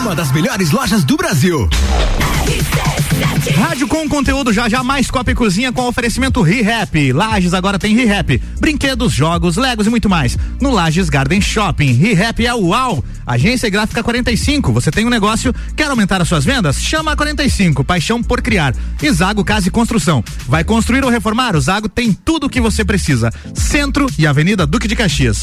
Uma das melhores lojas do Brasil. Rádio com conteúdo já já mais Copa e Cozinha com oferecimento ReHap. Lages agora tem ReHap. Brinquedos, jogos, legos e muito mais. No Lages Garden Shopping. ReHap é uau. Agência Gráfica 45. Você tem um negócio, quer aumentar as suas vendas? Chama a 45. Paixão por criar. E Zago Casa e Construção. Vai construir ou reformar? O Zago tem tudo o que você precisa. Centro e Avenida Duque de Caxias.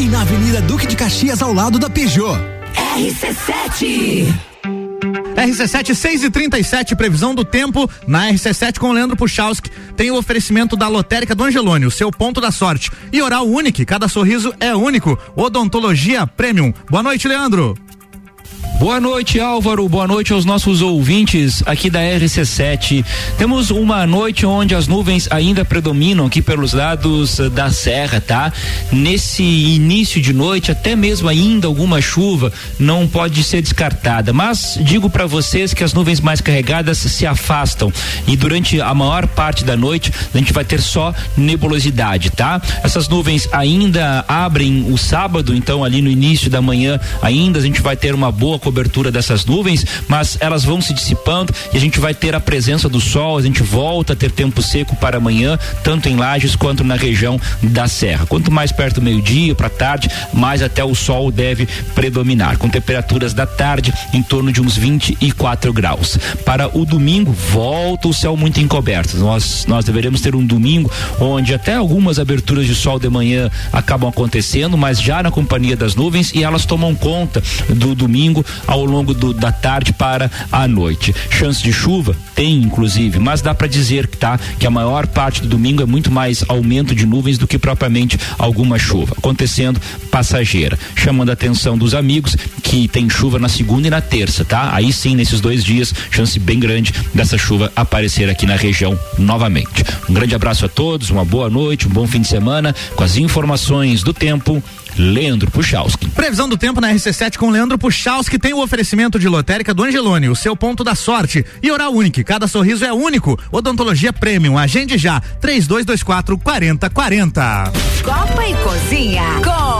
E na Avenida Duque de Caxias, ao lado da Peugeot. RC7. RC7 6 e 37 previsão do tempo na RC7 com Leandro Puchalski. Tem o oferecimento da Lotérica do Angelone, o seu ponto da sorte. E Oral Unique, cada sorriso é único. Odontologia Premium. Boa noite, Leandro. Boa noite, Álvaro. Boa noite aos nossos ouvintes aqui da RC7. Temos uma noite onde as nuvens ainda predominam aqui pelos lados eh, da serra, tá? Nesse início de noite, até mesmo ainda alguma chuva não pode ser descartada. Mas digo para vocês que as nuvens mais carregadas se afastam e durante a maior parte da noite a gente vai ter só nebulosidade, tá? Essas nuvens ainda abrem o sábado, então ali no início da manhã ainda a gente vai ter uma boa cobertura dessas nuvens, mas elas vão se dissipando e a gente vai ter a presença do sol, a gente volta a ter tempo seco para amanhã, tanto em Lages quanto na região da Serra. Quanto mais perto do meio-dia para tarde, mais até o sol deve predominar, com temperaturas da tarde em torno de uns 24 graus. Para o domingo, volta o céu muito encoberto. Nós nós deveremos ter um domingo onde até algumas aberturas de sol de manhã acabam acontecendo, mas já na companhia das nuvens e elas tomam conta do domingo ao longo do, da tarde para a noite. Chance de chuva tem, inclusive, mas dá para dizer que tá que a maior parte do domingo é muito mais aumento de nuvens do que propriamente alguma chuva, acontecendo passageira, chamando a atenção dos amigos que tem chuva na segunda e na terça, tá? Aí sim, nesses dois dias, chance bem grande dessa chuva aparecer aqui na região novamente. Um grande abraço a todos, uma boa noite, um bom fim de semana, com as informações do tempo. Leandro Puchalski. Previsão do tempo na RC7 com Leandro Puchalski tem o oferecimento de lotérica do Angelone, o seu ponto da sorte. E Oral Unique, cada sorriso é único. Odontologia Premium, agende já. 3224 4040. Copa e Cozinha com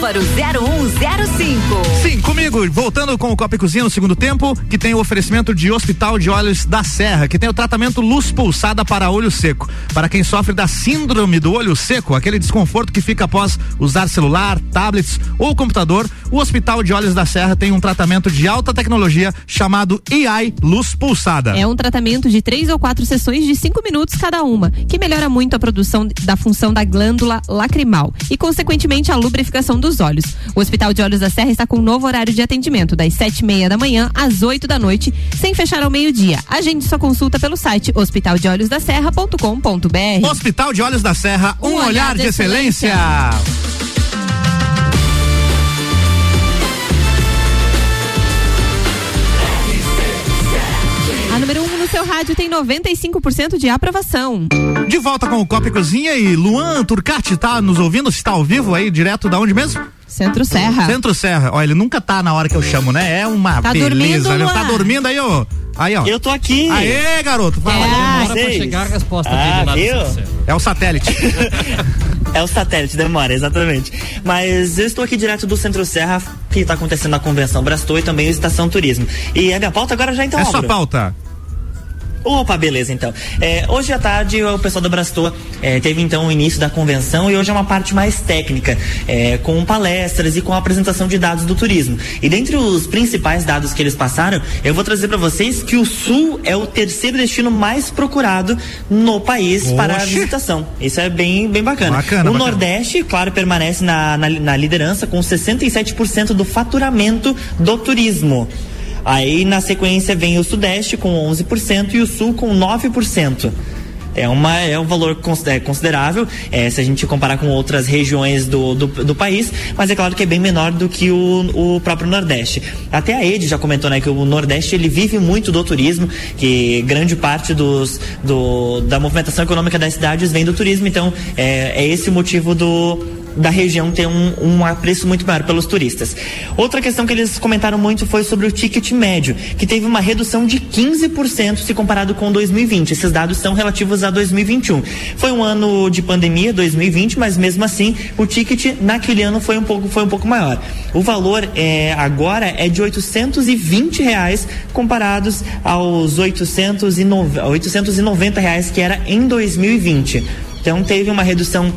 Álvaro 0105. Sim, comigo, voltando com o Copa e Cozinha no segundo tempo, que tem o oferecimento de Hospital de Olhos da Serra, que tem o tratamento luz pulsada para olho seco. Para quem sofre da síndrome do olho seco, aquele desconforto que fica após usar celular, tablets ou computador, o Hospital de Olhos da Serra tem um tratamento de alta tecnologia chamado AI Luz Pulsada. É um tratamento de três ou quatro sessões de cinco minutos cada uma, que melhora muito a produção da função da glândula lacrimal e, consequentemente, a lubrificação dos olhos. O Hospital de Olhos da Serra está com um novo horário de atendimento, das sete e meia da manhã às 8 da noite, sem fechar ao meio-dia. Agende sua consulta pelo site hospitaldeolhosdaserra.com.br. Hospital de Olhos da Serra, um, olhar, de excelência. A rádio tem 95% de aprovação. De volta com o Copa e Cozinha e Luan Turcati tá nos ouvindo? Está ao vivo aí, direto da onde mesmo? Centro Serra. Centro Serra. Ó, ele nunca tá na hora que eu chamo, né? É uma Tá beleza. dormindo, né? Luan? Tá dormindo aí, ó. Aí, ó. Eu tô aqui. Aê, garoto. Fala. É, Demora pra chegar a resposta Ah, dele lá do viu? Centro Serra. É o satélite. É o satélite, demora, exatamente. Mas eu estou aqui direto do Centro Serra, que está acontecendo a convenção Brastou e também o Estação Turismo. E a minha pauta agora já então, é sua pauta. Opa, beleza então. É, hoje à tarde o pessoal da Brastor é, teve então o início da convenção e hoje é uma parte mais técnica, é, com palestras e com a apresentação de dados do turismo. E dentre os principais dados que eles passaram, eu vou trazer para vocês que o Sul é o terceiro destino mais procurado no país para a Oxe. visitação. Isso é bem, bem bacana. Bacana, o bacana. Nordeste, claro, permanece na, na, na liderança com 67% do faturamento do turismo. Aí na sequência vem o Sudeste com 11% e o Sul com 9%. É, uma, é um valor é, considerável é, se a gente comparar com outras regiões do, do, do país, mas é claro que é bem menor do que o, o próprio Nordeste. Até a Ed já comentou né, que o Nordeste ele vive muito do turismo, que grande parte dos, do, da movimentação econômica das cidades vem do turismo, então é, é esse o motivo do, da região ter um, um apreço muito maior pelos turistas. Outra questão que eles comentaram muito foi sobre o ticket médio, que teve uma redução de 15% se comparado com 2020. Esses dados são relativos a 2021. Foi um ano de pandemia, 2020, mas mesmo assim o ticket naquele ano foi um pouco, foi um pouco maior. O valor é, agora é de 820 reais comparados aos 890, 890 reais que era em 2020. Então teve uma redução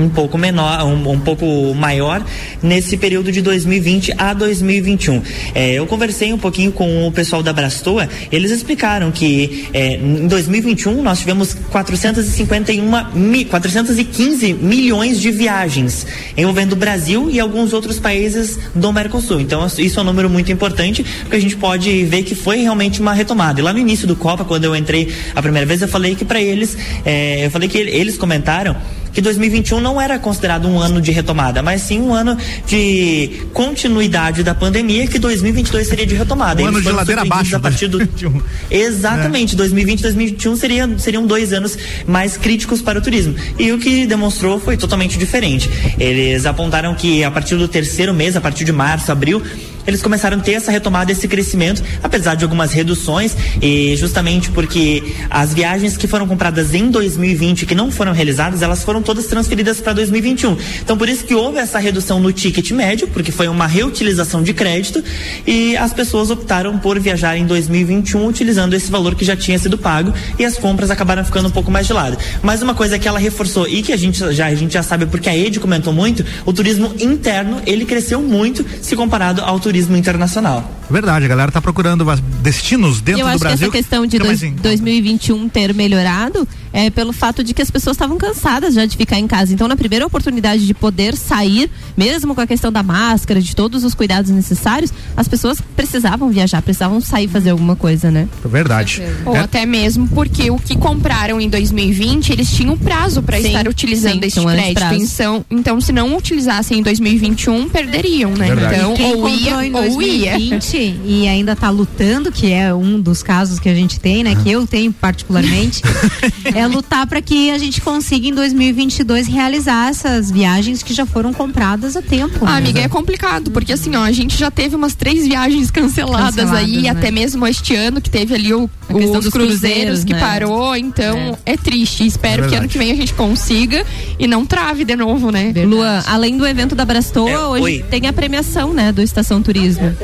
um pouco menor, um, um pouco maior nesse período de 2020 a 2021. É, eu conversei um pouquinho com o pessoal da Brastoa, eles explicaram que é, em 2021 nós tivemos 451 mi, 415 milhões de viagens envolvendo o Brasil e alguns outros países do Mercosul. Então isso é um número muito importante porque a gente pode ver que foi realmente uma retomada. E lá no início do Copa, quando eu entrei a primeira vez, eu falei que para eles, é, eu falei que ele- eles comentaram que 2021 não era considerado um ano de retomada, mas sim um ano de continuidade da pandemia, que 2022 seria de retomada. Um Eles ano de ladeira abaixo, a partir do 2021. Exatamente, 2020 e 2021 seriam, seriam dois anos mais críticos para o turismo. E o que demonstrou foi totalmente diferente. Eles apontaram que a partir do terceiro mês, a partir de março, abril, eles começaram a ter essa retomada, esse crescimento, apesar de algumas reduções, e justamente porque as viagens que foram compradas em 2020 que não foram realizadas, elas foram todas transferidas para 2021. Então por isso que houve essa redução no ticket médio, porque foi uma reutilização de crédito, e as pessoas optaram por viajar em 2021 utilizando esse valor que já tinha sido pago e as compras acabaram ficando um pouco mais de lado. Mas uma coisa que ela reforçou e que a gente já a gente já sabe porque a Ed comentou muito, o turismo interno, ele cresceu muito se comparado ao turismo internacional. Verdade, a galera tá procurando destinos dentro eu do acho Brasil. que essa questão de dois, mais em- 2021 ter melhorado é pelo fato de que as pessoas estavam cansadas já de ficar em casa. Então, na primeira oportunidade de poder sair, mesmo com a questão da máscara, de todos os cuidados necessários, as pessoas precisavam viajar, precisavam sair fazer alguma coisa, né? Verdade. Ou É- até mesmo porque o que compraram em 2020, eles tinham prazo para estar utilizando sim, esse tinha ano de crédito. prazo. Então, então, se não utilizassem em 2021, perderiam, né? Verdade. Então, Quem ou ia, em ou ia. 2020 e ainda tá lutando, que é um dos casos que a gente tem, né? Que eu tenho particularmente, é lutar para que a gente consiga em 2022 realizar essas viagens que já foram compradas a tempo. Ah, amiga, é complicado, porque assim, ó, a gente já teve umas três viagens canceladas, Canceladas, aí, né? até mesmo este ano, que teve ali o, A questão os dos cruzeiros, cruzeiros, que né? parou, então é, triste. Espero É que ano verdade. que vem a gente consiga e não trave de novo, né? Luan, além do evento da Brastoa, É, hoje oi. tem a premiação, né, do Estação Turismo.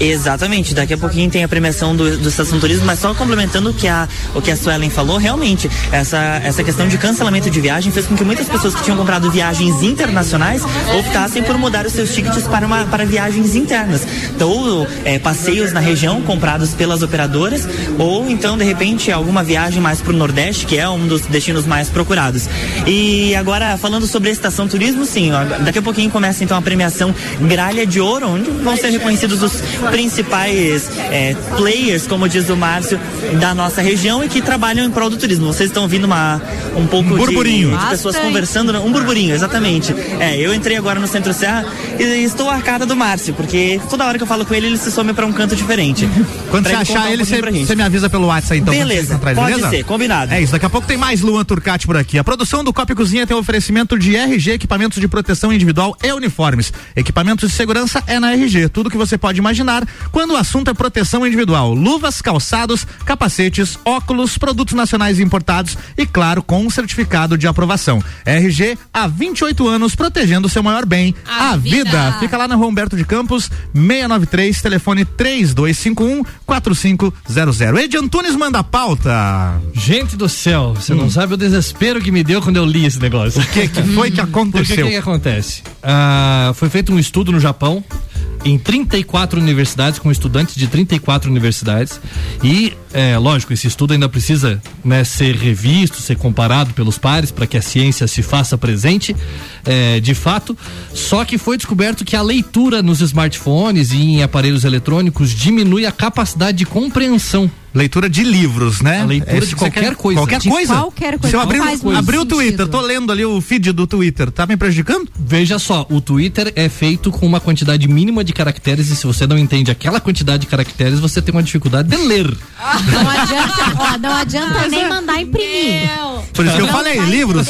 Exatamente, daqui a pouquinho tem a premiação do, do Estação Turismo, mas só complementando o que a, o que a Suelen falou, realmente, essa, essa questão de cancelamento de viagem fez com que muitas pessoas que tinham comprado viagens internacionais optassem por mudar os seus tickets para, uma, para viagens internas. Então, é, passeios na região comprados pelas operadoras, ou então, de repente, alguma viagem mais para o Nordeste, que é um dos destinos mais procurados. E agora, falando sobre a Estação Turismo, sim, ó, daqui a pouquinho começa então a premiação Gralha de Ouro, onde vão ser reconhecidos os principais é, players, como diz o Márcio, da nossa região e que trabalham em prol do turismo. Vocês estão ouvindo uma, um pouco Um de- burburinho. de, pessoas Bastante. conversando, né? um burburinho, exatamente. É, eu entrei agora no Centro Serra e estou a cara do Márcio, porque toda hora que eu falo com ele, ele se some para um canto diferente. Quando Pra você achar um ele, pouquinho pra gente. Você me avisa pelo WhatsApp então. Beleza, ele, pode beleza? ser, combinado. É isso, daqui a pouco tem mais Luan Turcati por aqui. A produção do Copa e Cozinha tem oferecimento de RG, equipamentos de proteção individual e uniformes. Equipamentos de segurança é na RG, tudo que você pode imaginar quando o assunto é proteção individual. Luvas, calçados, capacetes, óculos, produtos nacionais e importados e, claro, com um certificado de aprovação. RG, há 28 anos, protegendo o seu maior bem, a, vida. Fica lá na Rua Humberto de Campos, 693, telefone 3251 4500. Ed Antunes manda a pauta. Gente do céu, você não sabe o desespero que me deu quando eu li esse negócio. O que, que foi que Porque o aconteceu? que, que acontece? Ah, foi feito um estudo no Japão em 34 universidades, com estudantes de 34 universidades. E, é, lógico, esse estudo ainda precisa né, ser revisto, ser comparado pelos pares, para que a ciência se faça presente, é, de fato. Só que foi descoberto que a leitura nos smartphones e em aparelhos eletrônicos diminui a capacidade de compreensão. Leitura de livros, né? A leitura Esse de qualquer quer- coisa. Qualquer De coisa. qualquer coisa. Se eu abrir, abrir o. Twitter, tô lendo ali o feed do Twitter, tá me prejudicando? Veja só, o Twitter é feito com uma quantidade mínima de caracteres e se você não entende aquela quantidade de caracteres, você tem uma dificuldade de ler. Não adianta, ó, não adianta nem mandar imprimir. Por isso que eu falei, livros.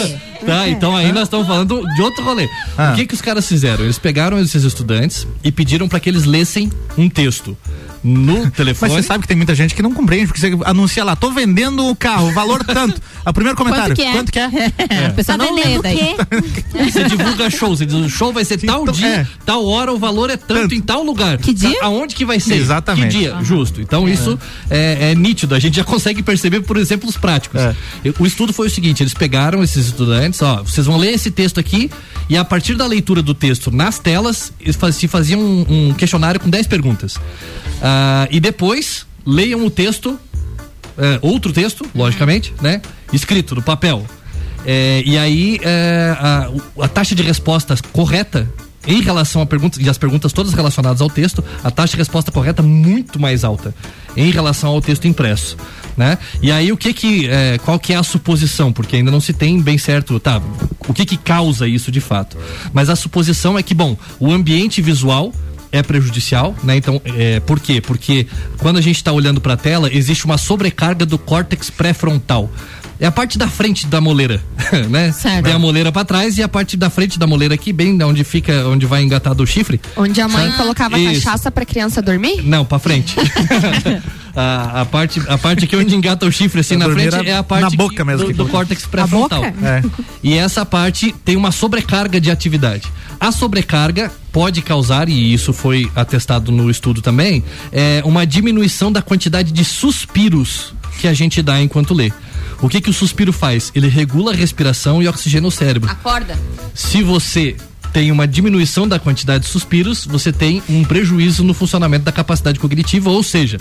Tá, então aí nós estamos falando de outro rolê. Ah. O que que os caras fizeram? Eles pegaram esses estudantes e pediram para que eles lessem um texto no Mas telefone. você sabe que tem muita gente que não compreende, porque você anuncia lá, tô vendendo o carro, valor tanto. O primeiro comentário, que é? quanto que é? A pessoa Tá não lê daí. quê? Você divulga show, você diz o show vai ser tal Então, dia, é. tal hora, o valor é tanto, Tanto. em tal lugar. Que dia? Tá- Aonde que vai ser? Exatamente. Que dia? Justo. Então isso é, é nítido, a gente já consegue perceber por exemplos práticos. É. O estudo foi o seguinte, eles pegaram esses estudantes, ó, vocês vão ler esse texto aqui e a partir da leitura do texto nas telas, eles faz- se faziam um, um questionário com 10 perguntas. Ah, e depois leiam o texto é, outro texto, logicamente, né? Escrito no papel. É, e aí é, a, a taxa de resposta correta em relação a perguntas, e as perguntas todas relacionadas ao texto, a taxa de resposta correta muito mais alta em relação ao texto impresso, né? E aí o que que, é, qual que é a suposição? Porque ainda não se tem bem certo, tá, o que que causa isso de fato? Mas a suposição é que, bom, o ambiente visual é prejudicial, né? Então, é, por quê? Porque quando a gente está olhando para a tela, existe uma sobrecarga do córtex pré-frontal. É a parte da frente da moleira, né? Certo. Tem a moleira para trás e a parte da frente da moleira aqui, bem onde fica, onde vai engatado o chifre. Onde a mãe colocava Isso. cachaça pra criança dormir? Não, para frente. a, a parte, a parte aqui onde engata o chifre assim na frente é a parte na boca que- mesmo do, que do córtex pré-frontal. É. E essa parte tem uma sobrecarga de atividade. A sobrecarga pode causar, e isso foi atestado no estudo também, é uma diminuição da quantidade de suspiros que a gente dá enquanto lê. O que que o suspiro faz? Ele regula a respiração e oxigena o cérebro. Acorda. Se você tem uma diminuição da quantidade de suspiros, você tem um prejuízo no funcionamento da capacidade cognitiva, ou seja,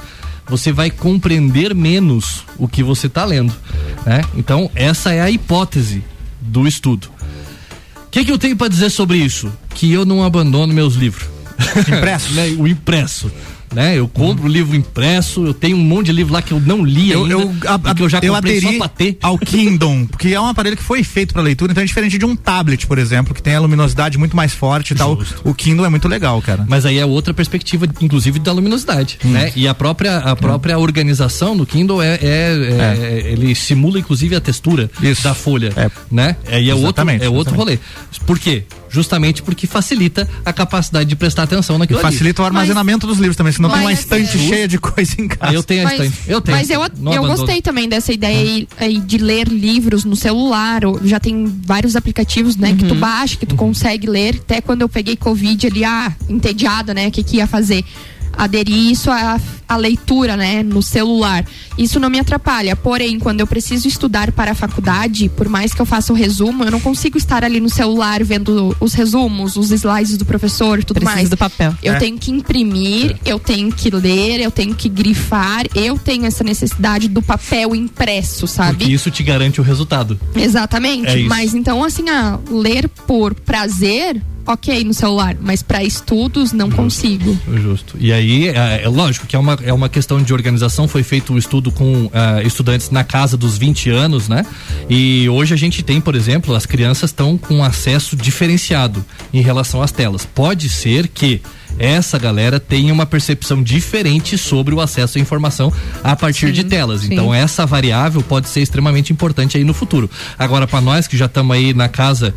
você vai compreender menos o que você está lendo. Né? Então, essa é a hipótese do estudo. O que, que eu tenho para dizer sobre isso? Que eu não abandono meus livros. Impressos? Né? O impresso. Né? Eu compro o livro impresso, eu tenho um monte de livro lá que eu não li Eu, ainda, eu, a- que eu já eu comprei só pra ter. ao Kindle, porque é um aparelho que foi feito para leitura, então é diferente de um tablet, por exemplo, que tem a luminosidade muito mais forte e tal. Justo. O Kindle é muito legal, cara. Mas aí é outra perspectiva, inclusive da luminosidade, Hum. né? E a própria, a própria organização do Kindle é, é- é- ele simula inclusive a textura Isso. da folha, É. né? É, e é outro, Exatamente, é outro rolê. Por quê? Justamente porque facilita a capacidade de prestar atenção E naquilo ali. facilita o armazenamento dos livros também, senão tem uma Mas- estante cheia de coisa em casa. Eu tenho a Mas, estante. Eu tenho. mas eu, eu gostei também dessa ideia aí, aí de ler livros no celular. ou Já tem vários aplicativos, né, que tu Uhum. baixa, que tu consegue ler. Até quando eu peguei Covid ali, ah, entediada, né, o que, que ia fazer? Aderir isso à, à leitura, né, no celular. Isso não me atrapalha. Porém, quando eu preciso estudar para a faculdade, por mais que eu faça o resumo, eu não consigo estar ali no celular vendo os resumos, os slides do professor, tudo Precisa mais. do papel. Eu É. tenho que imprimir, eu tenho que ler, eu tenho que grifar, eu tenho essa necessidade do papel impresso, sabe? Porque isso te garante o resultado. Exatamente. É isso. mas então, assim, ah, ler por prazer, ok no celular, mas para estudos não consigo. Justo. E aí, é, é lógico que é uma, é uma questão de organização. Foi feito um estudo com ah, estudantes na casa dos 20 anos, né? E hoje a gente tem, por exemplo, as crianças estão com acesso diferenciado em relação às telas. Pode ser que essa galera tenha uma percepção diferente sobre o acesso à informação a partir de telas. sim. Então, essa variável pode ser extremamente importante aí no futuro. Agora, para nós que já estamos aí na casa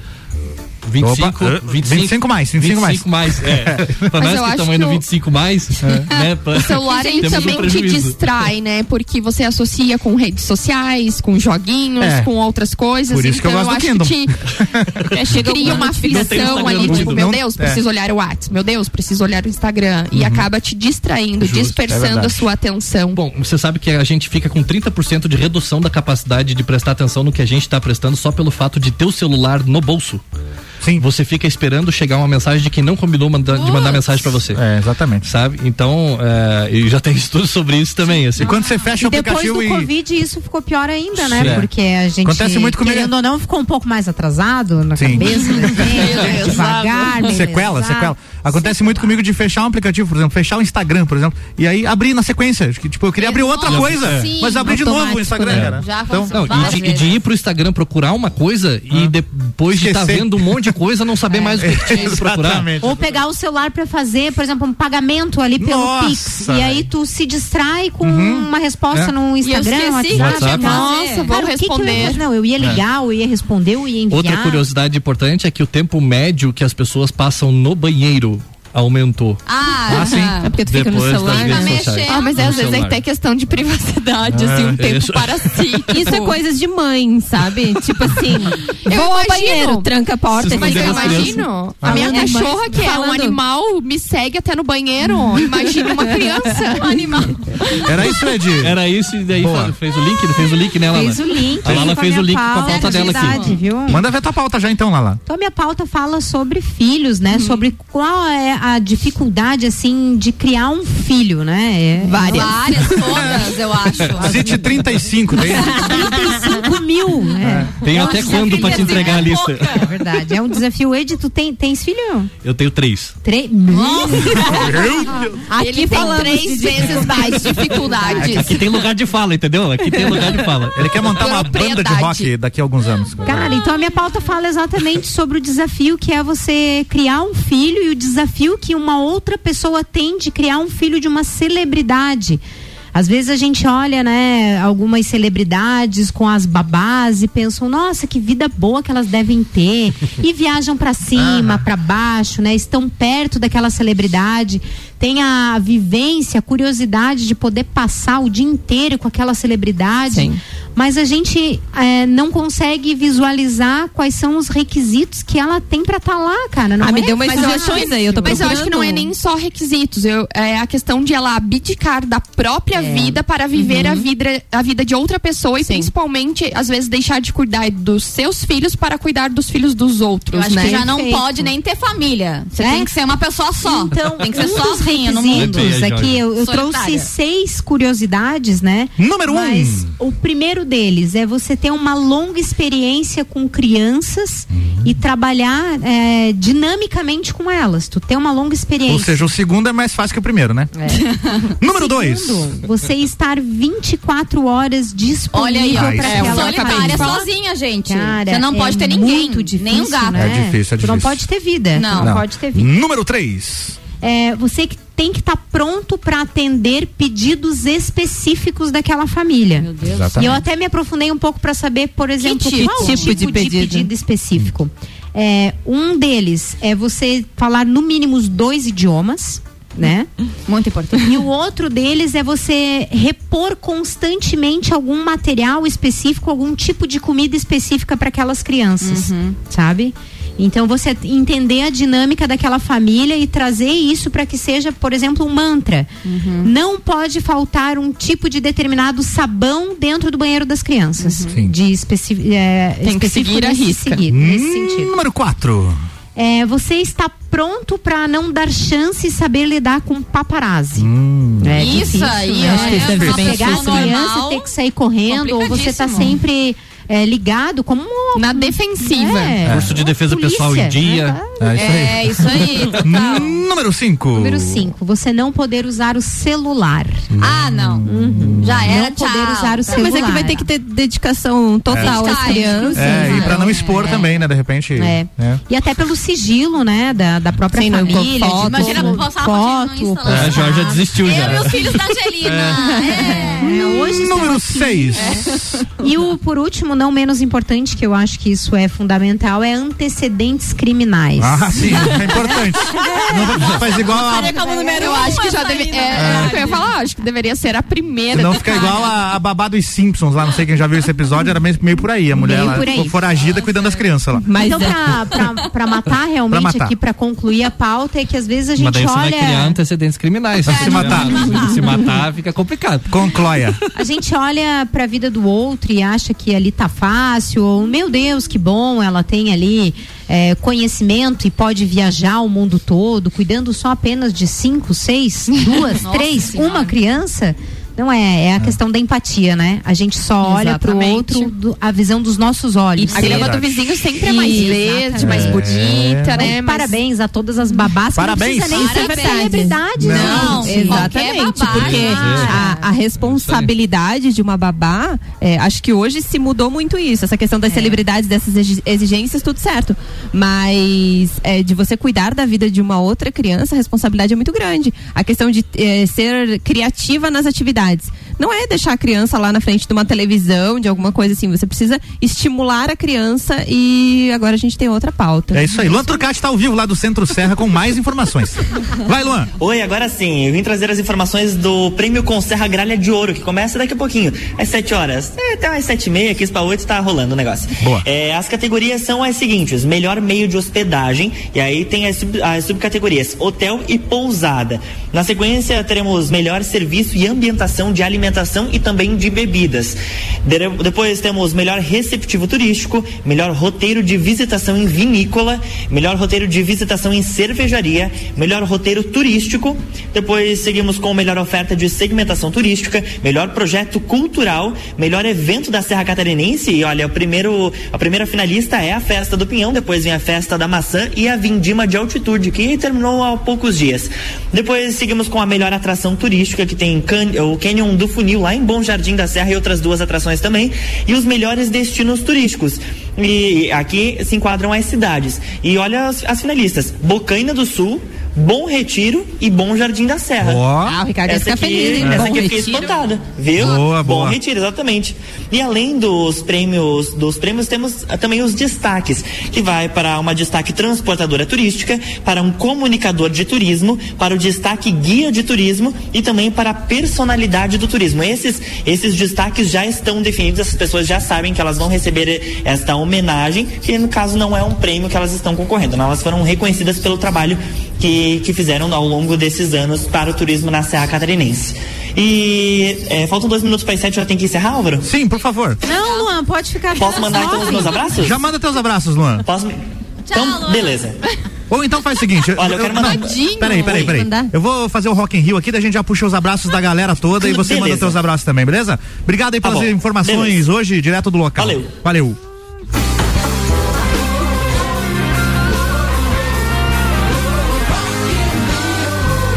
25, Opa, eh, 25, 25 mais, 25 mais. 25 mais. É. Pra Mas nós eu que acho estamos aí que no o- 25 mais, né? pra- O celular ele temos um também te distrai, né? Porque você associa com redes sociais, com joguinhos, É. com outras coisas. Por isso que eu então gosto do acho Kindle. que te É, cria uma aflição ali, tipo, meu Não- Deus, é. preciso olhar o WhatsApp, meu Deus, preciso olhar o Instagram. E acaba te distraindo, Justo, dispersando é verdade. a sua atenção. Bom, você sabe que a gente fica com 30% de redução da capacidade de prestar atenção no que a gente está prestando só pelo fato de ter o celular no bolso. Sim. Você fica esperando chegar uma mensagem de quem não combinou manda- de mandar mensagem para você. É, exatamente. Sabe? Então, é, e já tem estudos sobre isso também. Assim. E quando você fecha E o depois aplicativo do e. Covid isso ficou pior ainda, né? É. Porque a gente, Acontece muito comigo. querendo ou não, ficou um pouco mais atrasado na Sim. cabeça, né? devagar, Sequela, sequela. Acontece muito comigo de fechar um aplicativo, por exemplo, fechar o Instagram, por exemplo, e aí abrir na sequência. Que, tipo, eu queria abrir outra coisa, sim, mas abrir de novo o Instagram, né? Já Então, Não, e de, e de ir pro Instagram procurar uma coisa e depois de estar Esquecer. vendo um monte de coisa, não saber mais o que, que tinha ido procurar. Exatamente. Ou pegar o celular pra fazer, por exemplo, um pagamento ali pelo Nossa, Pix. E aí tu se distrai com uma resposta É. no eu Instagram, esqueci WhatsApp. WhatsApp. Nossa, vou Cara, o que que eu ia responder. fazer? não, eu ia ligar, eu ia responder, eu ia enviar. Outra curiosidade importante é que o tempo médio que as pessoas passam no banheiro aumentou. Ah, Ah, sim. É porque tu fica no celular, sociais. Ah, mas é, às vezes é celular. até questão de privacidade, assim, um tempo isso. para si. Isso é coisas de mãe, sabe? Tipo assim, Eu vou ao imagino. banheiro, tranca a porta Mas eu imagino, a Ah, minha é, cachorra, que é um falando- animal, me segue até no banheiro. Imagine uma criança. Um animal. Era isso, Ed? Era isso e daí Boa. fez o link, fez o link, né, Lala? Fez o link. A Lala fez o minha link com a pauta dela aqui. Viu? Manda ver tua pauta já então, Lala. Então, a minha pauta fala sobre filhos, né? Uhum. Sobre qual é a dificuldade, assim, de criar um filho, né? É, Várias. Várias, todas, eu acho. Cite 35, tem? 35 mil, né? Tenho até quando pra te entregar a lista. É verdade. É um desafio. Ed, tu tem, tens filho? Eu tenho três. Três? Aqui Ele tem três vezes mais dificuldades. Aqui tem lugar de fala, entendeu? Aqui tem lugar de fala. Ele quer montar uma banda de rock daqui a alguns anos. Cara, então a minha pauta fala exatamente sobre o desafio que é você criar um filho e o desafio que uma outra pessoa tem de criar um filho de uma celebridade. Às vezes a gente olha, né, algumas celebridades com as babás e pensam, nossa, que vida boa que elas devem ter. E viajam pra cima, pra baixo, né? Estão perto daquela celebridade, tem a vivência, a curiosidade de poder passar o dia inteiro com aquela celebridade. Sim. Mas a gente é, não consegue visualizar quais são os requisitos que ela tem pra estar lá, cara. Não Ah, me é deu umas Mas eu sugestões aí, eu tô Mas eu acho que não é nem só requisitos. Eu, é a questão de ela abdicar da própria É. vida para viver Uhum. a, vida, a vida de outra pessoa e principalmente, às vezes, deixar de cuidar dos seus filhos para cuidar dos filhos dos outros, Eu acho né? que já não Perfeito. pode nem ter família. Você É? tem que ser uma pessoa só. Então, tem que ser um dos sozinha no mundo. requisitos aqui, eu, eu Solitária. trouxe seis curiosidades, né? Número Mas um. o primeiro deles é você ter uma longa experiência com crianças Uhum. e trabalhar é, dinamicamente com elas. Tu ter uma longa experiência. Ou seja, o segundo é mais fácil que o primeiro, né? Número dois. Segundo, você estar 24 horas disponível Olha aí, para é aquela Solitária sozinha, gente. Cara, Você não pode é ter ninguém. muito difícil, nem um gato. né? É difícil, é Tu não difícil. pode ter vida. Não. Não, pode ter vida. Número três. É, você que tem que estar pronto para atender pedidos específicos daquela família. Meu Deus. Exatamente. E eu até me aprofundei um pouco para saber, por exemplo, tipo? qual Que tipo, tipo de de, pedido? pedido específico. É, um deles é você falar no mínimo os dois idiomas, né? Muito importante. E o outro deles é você repor constantemente algum material específico, algum tipo de comida específica para aquelas crianças, sabe? Então você entender a dinâmica daquela família e trazer isso para que seja, por exemplo, um mantra. Não pode faltar um tipo de determinado sabão dentro do banheiro das crianças. De especi é, Tem que seguir a nesse risca. seguir- nesse sentido. Número 4. É, você está pronto para não dar chance e saber lidar com paparazzi. É Isso difícil, aí, né? é deve ser bem pegar a criança e ter que sair correndo, ou você tá complicadíssimo. sempre é, ligado como uma, Na defensiva. É, Curso de defesa polícia, pessoal em dia. É isso aí. É, isso aí. Número 5. Número 5, você não poder usar o celular. Ah, não. Já era, Não poder tchau. usar o celular. Mas é que vai ter que ter dedicação total às crianças. É, e pra não expor também, né? De repente. É. né? E até pelo sigilo, né, da, da própria Sim, família. foto. de Imagina foto, postar no Insta lá. É, a Jorge já desistiu Eu já. e meus filhos da Angelina. É. É, hoje Número estamos aqui. 6. E o, por último, não menos importante, que eu acho que isso é fundamental, é antecedentes criminais. Ah, sim, é importante. Não faz igual a. Seria como número Eu acho que já aí, deve. na É, que eu ia falar, acho que deveria ser a primeira. Não fica igual a, a babá dos Simpsons lá, não sei quem já viu esse episódio, era meio, meio por aí. A mulher lá aí. ficou foragida cuidando das crianças lá. Mas então, é- pra, pra, pra matar realmente Pra matar. aqui, pra concluir a pauta, é que às vezes a Mas gente daí você vai criar olha. antecedentes criminais. Pra se matar. Se matar fica complicado. Concloia. A gente olha pra vida do outro e acha que ali tá fácil, ou meu Deus, que bom, ela tem ali é, conhecimento e pode viajar o mundo todo, cuidando só apenas de cinco, seis, duas, três, Senhora. uma criança. Não é, é a questão da empatia, né? A gente só olha pro Exatamente. outro do- a visão dos nossos olhos. A grama do vizinho sempre é mais verde, mais bonita, né? Então, Mas- parabéns a todas as babás. que Parabéns. Não precisa nem ser Parabéns. celebridade, Não, não. sim. Exatamente, babá, porque né? a, a responsabilidade de uma babá, é, acho que hoje se mudou muito isso, essa questão das celebridades, dessas exi- exigências, tudo certo. Mas é, de você cuidar da vida de uma outra criança, a responsabilidade é muito grande. A questão de é, ser criativa nas atividades. besides Não é deixar a criança lá na frente de uma televisão, de alguma coisa assim. Você precisa estimular a criança e agora a gente tem outra pauta. É isso aí. Luan Turcati tá ao vivo lá do Centro Serra com mais informações. Vai, Luan. Oi, agora sim, eu vim trazer as informações do Prêmio Conserra Gralha de Ouro, que começa daqui a pouquinho, às 7 horas. É, até às 7 e meia, aqui para 8 tá rolando o negócio. Boa. É, as categorias são as seguintes: melhor meio de hospedagem, e aí tem as, sub- as subcategorias hotel e pousada. Na sequência, teremos melhor serviço e ambientação de alimentação e também de bebidas. Depois temos melhor receptivo turístico, melhor roteiro de visitação em vinícola, melhor roteiro de visitação em cervejaria, melhor roteiro turístico. Depois seguimos com melhor oferta de segmentação turística, melhor projeto cultural, melhor evento da Serra Catarinense. E olha, o primeiro, a primeira finalista é a festa do Pinhão, depois vem a festa da maçã e a vindima de altitude, que terminou há poucos dias. Depois seguimos com a melhor atração turística, que tem o Canyon do Funil lá em Bom Jardim da Serra e outras duas atrações também, e os melhores destinos turísticos. E aqui se enquadram as cidades. E olha as, as finalistas: Bocaina do Sul, Bom Retiro e Bom Jardim da Serra. Ah, o Ricardo essa aqui, feliz, hein? Essa Bom aqui eu fiquei Retiro. espantada, viu? Boa, Bom boa. Retiro, exatamente. E além dos prêmios, dos prêmios temos ah, também os destaques, que vai para uma destaque transportadora turística, para um comunicador de turismo, para o destaque guia de turismo e também para a personalidade do turismo. Esses esses destaques já estão definidos, as pessoas já sabem que elas vão receber esta homenagem, que no caso não é um prêmio que elas estão concorrendo, não, elas foram reconhecidas pelo trabalho que, que fizeram ao longo desses anos para o turismo na Serra Catarinense. E é, faltam dois minutos para as sete, já tem que encerrar, Álvaro? Sim, por favor. Não, Luan, pode ficar Posso mandar então os meus abraços? Já manda teus abraços, Luan. Posso me... Então, beleza. Ou então faz o seguinte. Olha, eu quero mandar- não, Peraí, peraí, peraí. Eu vou fazer o Rock in Rio aqui, daí a gente já puxa os abraços da galera toda e você manda Beleza. teus abraços também, beleza? Obrigado aí Tá pelas bom. informações Beleza. hoje, direto do local. Valeu. Valeu.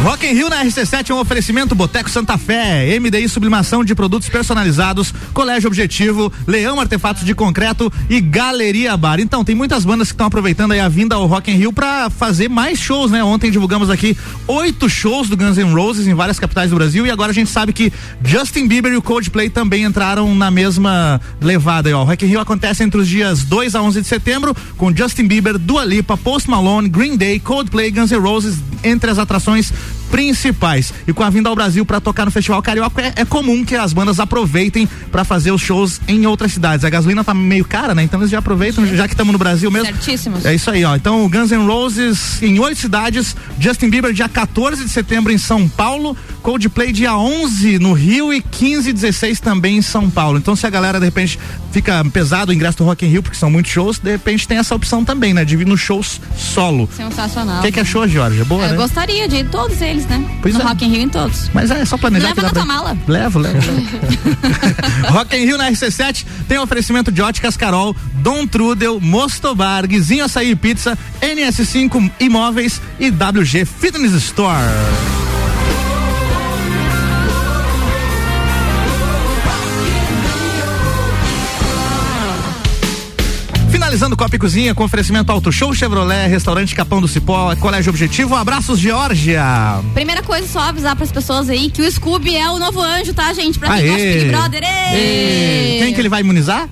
Rock in Rio na RC7 é um oferecimento Boteco Santa Fé, MDI Sublimação de Produtos Personalizados, Colégio Objetivo, Leão Artefatos de Concreto e Galeria Bar. Então, tem muitas bandas que estão aproveitando a vinda ao Rock in Rio para fazer mais shows, né? Ontem divulgamos aqui oito shows do Guns N' Roses em várias capitais do Brasil e agora a gente sabe que Justin Bieber e o Coldplay também entraram na mesma levada. Aí, ó. O Rock in Rio acontece entre os dias 2 a 11 de setembro com Justin Bieber, Dua Lipa, Post Malone, Green Day, Coldplay, Guns N' Roses entre as atrações principais. E com a vinda ao Brasil para tocar no Festival Carioca, é, é comum que as bandas aproveitem para fazer os shows em outras cidades. A gasolina tá meio cara, né? Então eles já aproveitam, já que estamos no Brasil mesmo. Certíssimos. É isso aí, ó. Então, o Guns N' Roses em oito cidades, Justin Bieber dia 14 de setembro em São Paulo, Coldplay dia 11 no Rio e 15 e 16 também em São Paulo. Então, se a galera de repente fica pesado o ingresso do Rock in Rio, porque são muitos shows, de repente tem essa opção também, né? De vir nos shows solo. Sensacional. O que, que achou, Georgia? Boa, Eu né? gostaria de ir todos eles, né? Pois no é. Rock in Rio em todos. Mas é só planejar Leva na pra- tua mala. Levo, levo. Rock in Rio na RC7 tem oferecimento de óticas Carol, Dom Trudel, Mostobar, Guizinho Açaí e Pizza, NS5 Imóveis e WG Fitness Store. Finalizando Copa e Cozinha com oferecimento Auto Show Chevrolet, Restaurante Capão do Cipó, Colégio Objetivo. Abraços, Georgia. Primeira coisa, só avisar pras pessoas aí que o Scooby é o novo anjo, tá, gente? Pra quem Aê. gosta de Big Brother. Ê! Quem que ele vai imunizar?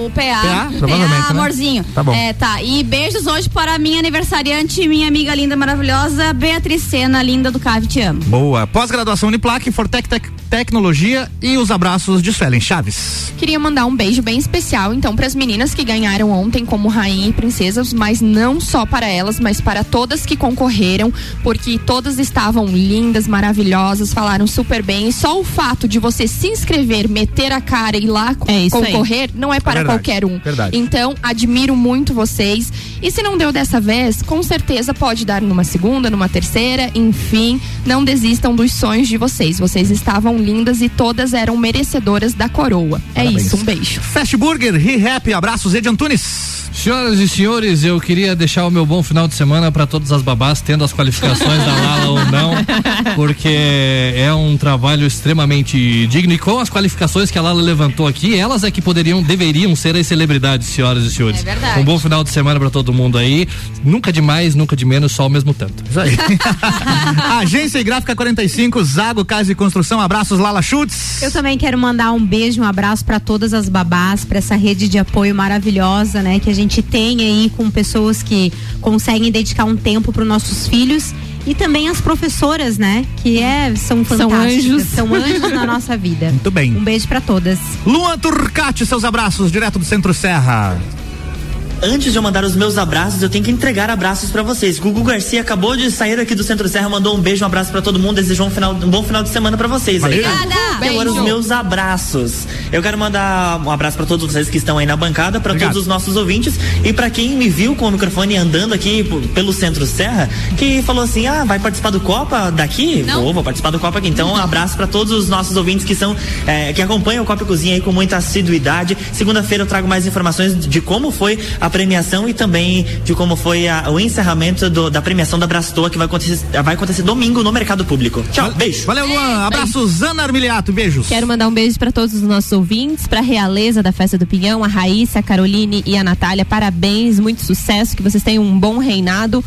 O PA. PA, né? amorzinho. Tá bom. É, tá. E beijos hoje para a minha aniversariante, minha amiga linda, maravilhosa, Beatriz Sena, linda do Cave, te amo. Boa. Pós-graduação Uniplac, Fortec Tec- Tecnologia e os abraços de Suelen Chaves. Queria mandar um beijo bem especial, então, para as meninas que ganharam ontem como rainha e princesas, mas não só para elas, mas para todas que concorreram, porque todas estavam lindas, maravilhosas, falaram super bem. E só o fato de você se inscrever, meter a cara e ir lá isso aí. concorrer, não é para verdade, qualquer um. verdade. Então, admiro muito vocês. E se não deu dessa vez, com certeza pode dar numa segunda, numa terceira, enfim, não desistam dos sonhos de vocês. Vocês estavam lindas e todas eram merecedoras da coroa. É Parabéns. isso, um beijo. Fast Burger, Re-Rap, abraços, Ed Antunes. Senhoras e senhores, eu queria deixar o meu bom final de semana para todas as babás, tendo as qualificações da Lala ou não, porque é um trabalho extremamente digno e com as qualificações que a Lala levantou aqui, elas é que poderiam, deveriam ser as celebridades, senhoras e senhores. É verdade. Um bom final de semana para todo mundo aí. Nunca de mais, nunca de menos, só ao mesmo tanto. Isso aí. Agência e Gráfica 45, Zago Casa e Construção, abraços, Lala Schutz. Eu também quero mandar um beijo, um abraço para todas as babás, para essa rede de apoio maravilhosa, né, que a gente tem aí com pessoas que conseguem dedicar um tempo para os nossos filhos e também as professoras, né, que é são São fantásticas, anjos. são anjos na nossa vida. Muito bem. Um beijo para todas. Luan Turcati, seus abraços, direto do Centro Serra. Antes de eu mandar os meus abraços, eu tenho que entregar abraços pra vocês. Gugu Garcia acabou de sair aqui do Centro Serra, mandou um beijo, um abraço pra todo mundo, desejou um, final, um bom final de semana pra vocês aí. Valeu. E agora os meus abraços. Eu quero mandar um abraço pra todos vocês que estão aí na bancada, pra Obrigado. todos os nossos ouvintes e pra quem me viu com o microfone andando aqui pelo Centro Serra, que falou assim: "Ah, vai participar do Copa daqui?" Vou, vou participar do Copa aqui. Então, um abraço pra todos os nossos ouvintes que são eh, que acompanham o Copa e Cozinha aí com muita assiduidade. Segunda-feira eu trago mais informações de como foi a premiação e também de como foi a- o encerramento do- da premiação da Brastoa que vai acontecer, vai acontecer domingo no mercado público. Tchau, beijo. Valeu, Luan. Abraços, Ana Armiliato, beijos. Quero mandar um beijo para todos os nossos ouvintes, para a realeza da Festa do Pinhão, a Raíssa, a Caroline e a Natália. Parabéns, muito sucesso, que vocês tenham um bom reinado.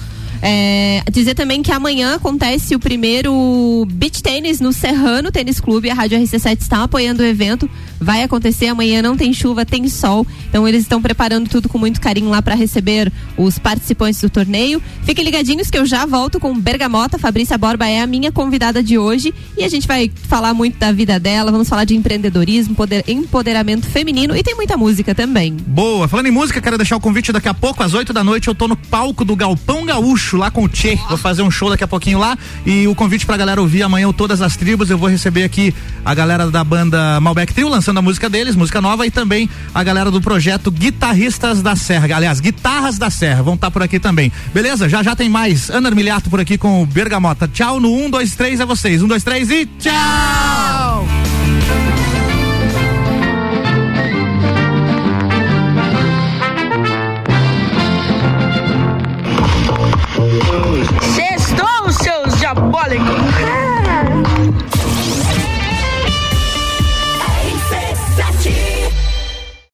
É, dizer também que amanhã acontece o primeiro beach tênis no Serrano Tênis Clube. A Rádio RC7 está apoiando o evento. Vai acontecer amanhã, não tem chuva, tem sol. Então eles estão preparando tudo com muito carinho lá para receber os participantes do torneio. Fiquem ligadinhos que eu já volto com Bergamota. Fabrícia Borba é a minha convidada de hoje e a gente vai falar muito da vida dela. Vamos falar de empreendedorismo, poder- empoderamento feminino e tem muita música também. Boa. Falando em música, quero deixar o convite daqui a pouco, às 8 da noite, eu tô no palco do Galpão Gaúcho, lá com o Tchê. Vou fazer um show daqui a pouquinho lá. E o convite pra galera ouvir amanhã Todas as Tribos. Eu vou receber aqui a galera da banda Malbec Trio, lançando a música deles, música nova, e também a galera do projeto Guitarristas da Serra. Aliás, Guitarras da Serra, vão estar por aqui também. Beleza? Já já tem mais. Ana Armiliato por aqui com o Bergamota. Tchau no 1, 2, 3 é vocês. 1, 2, 3 e tchau! Diabólico.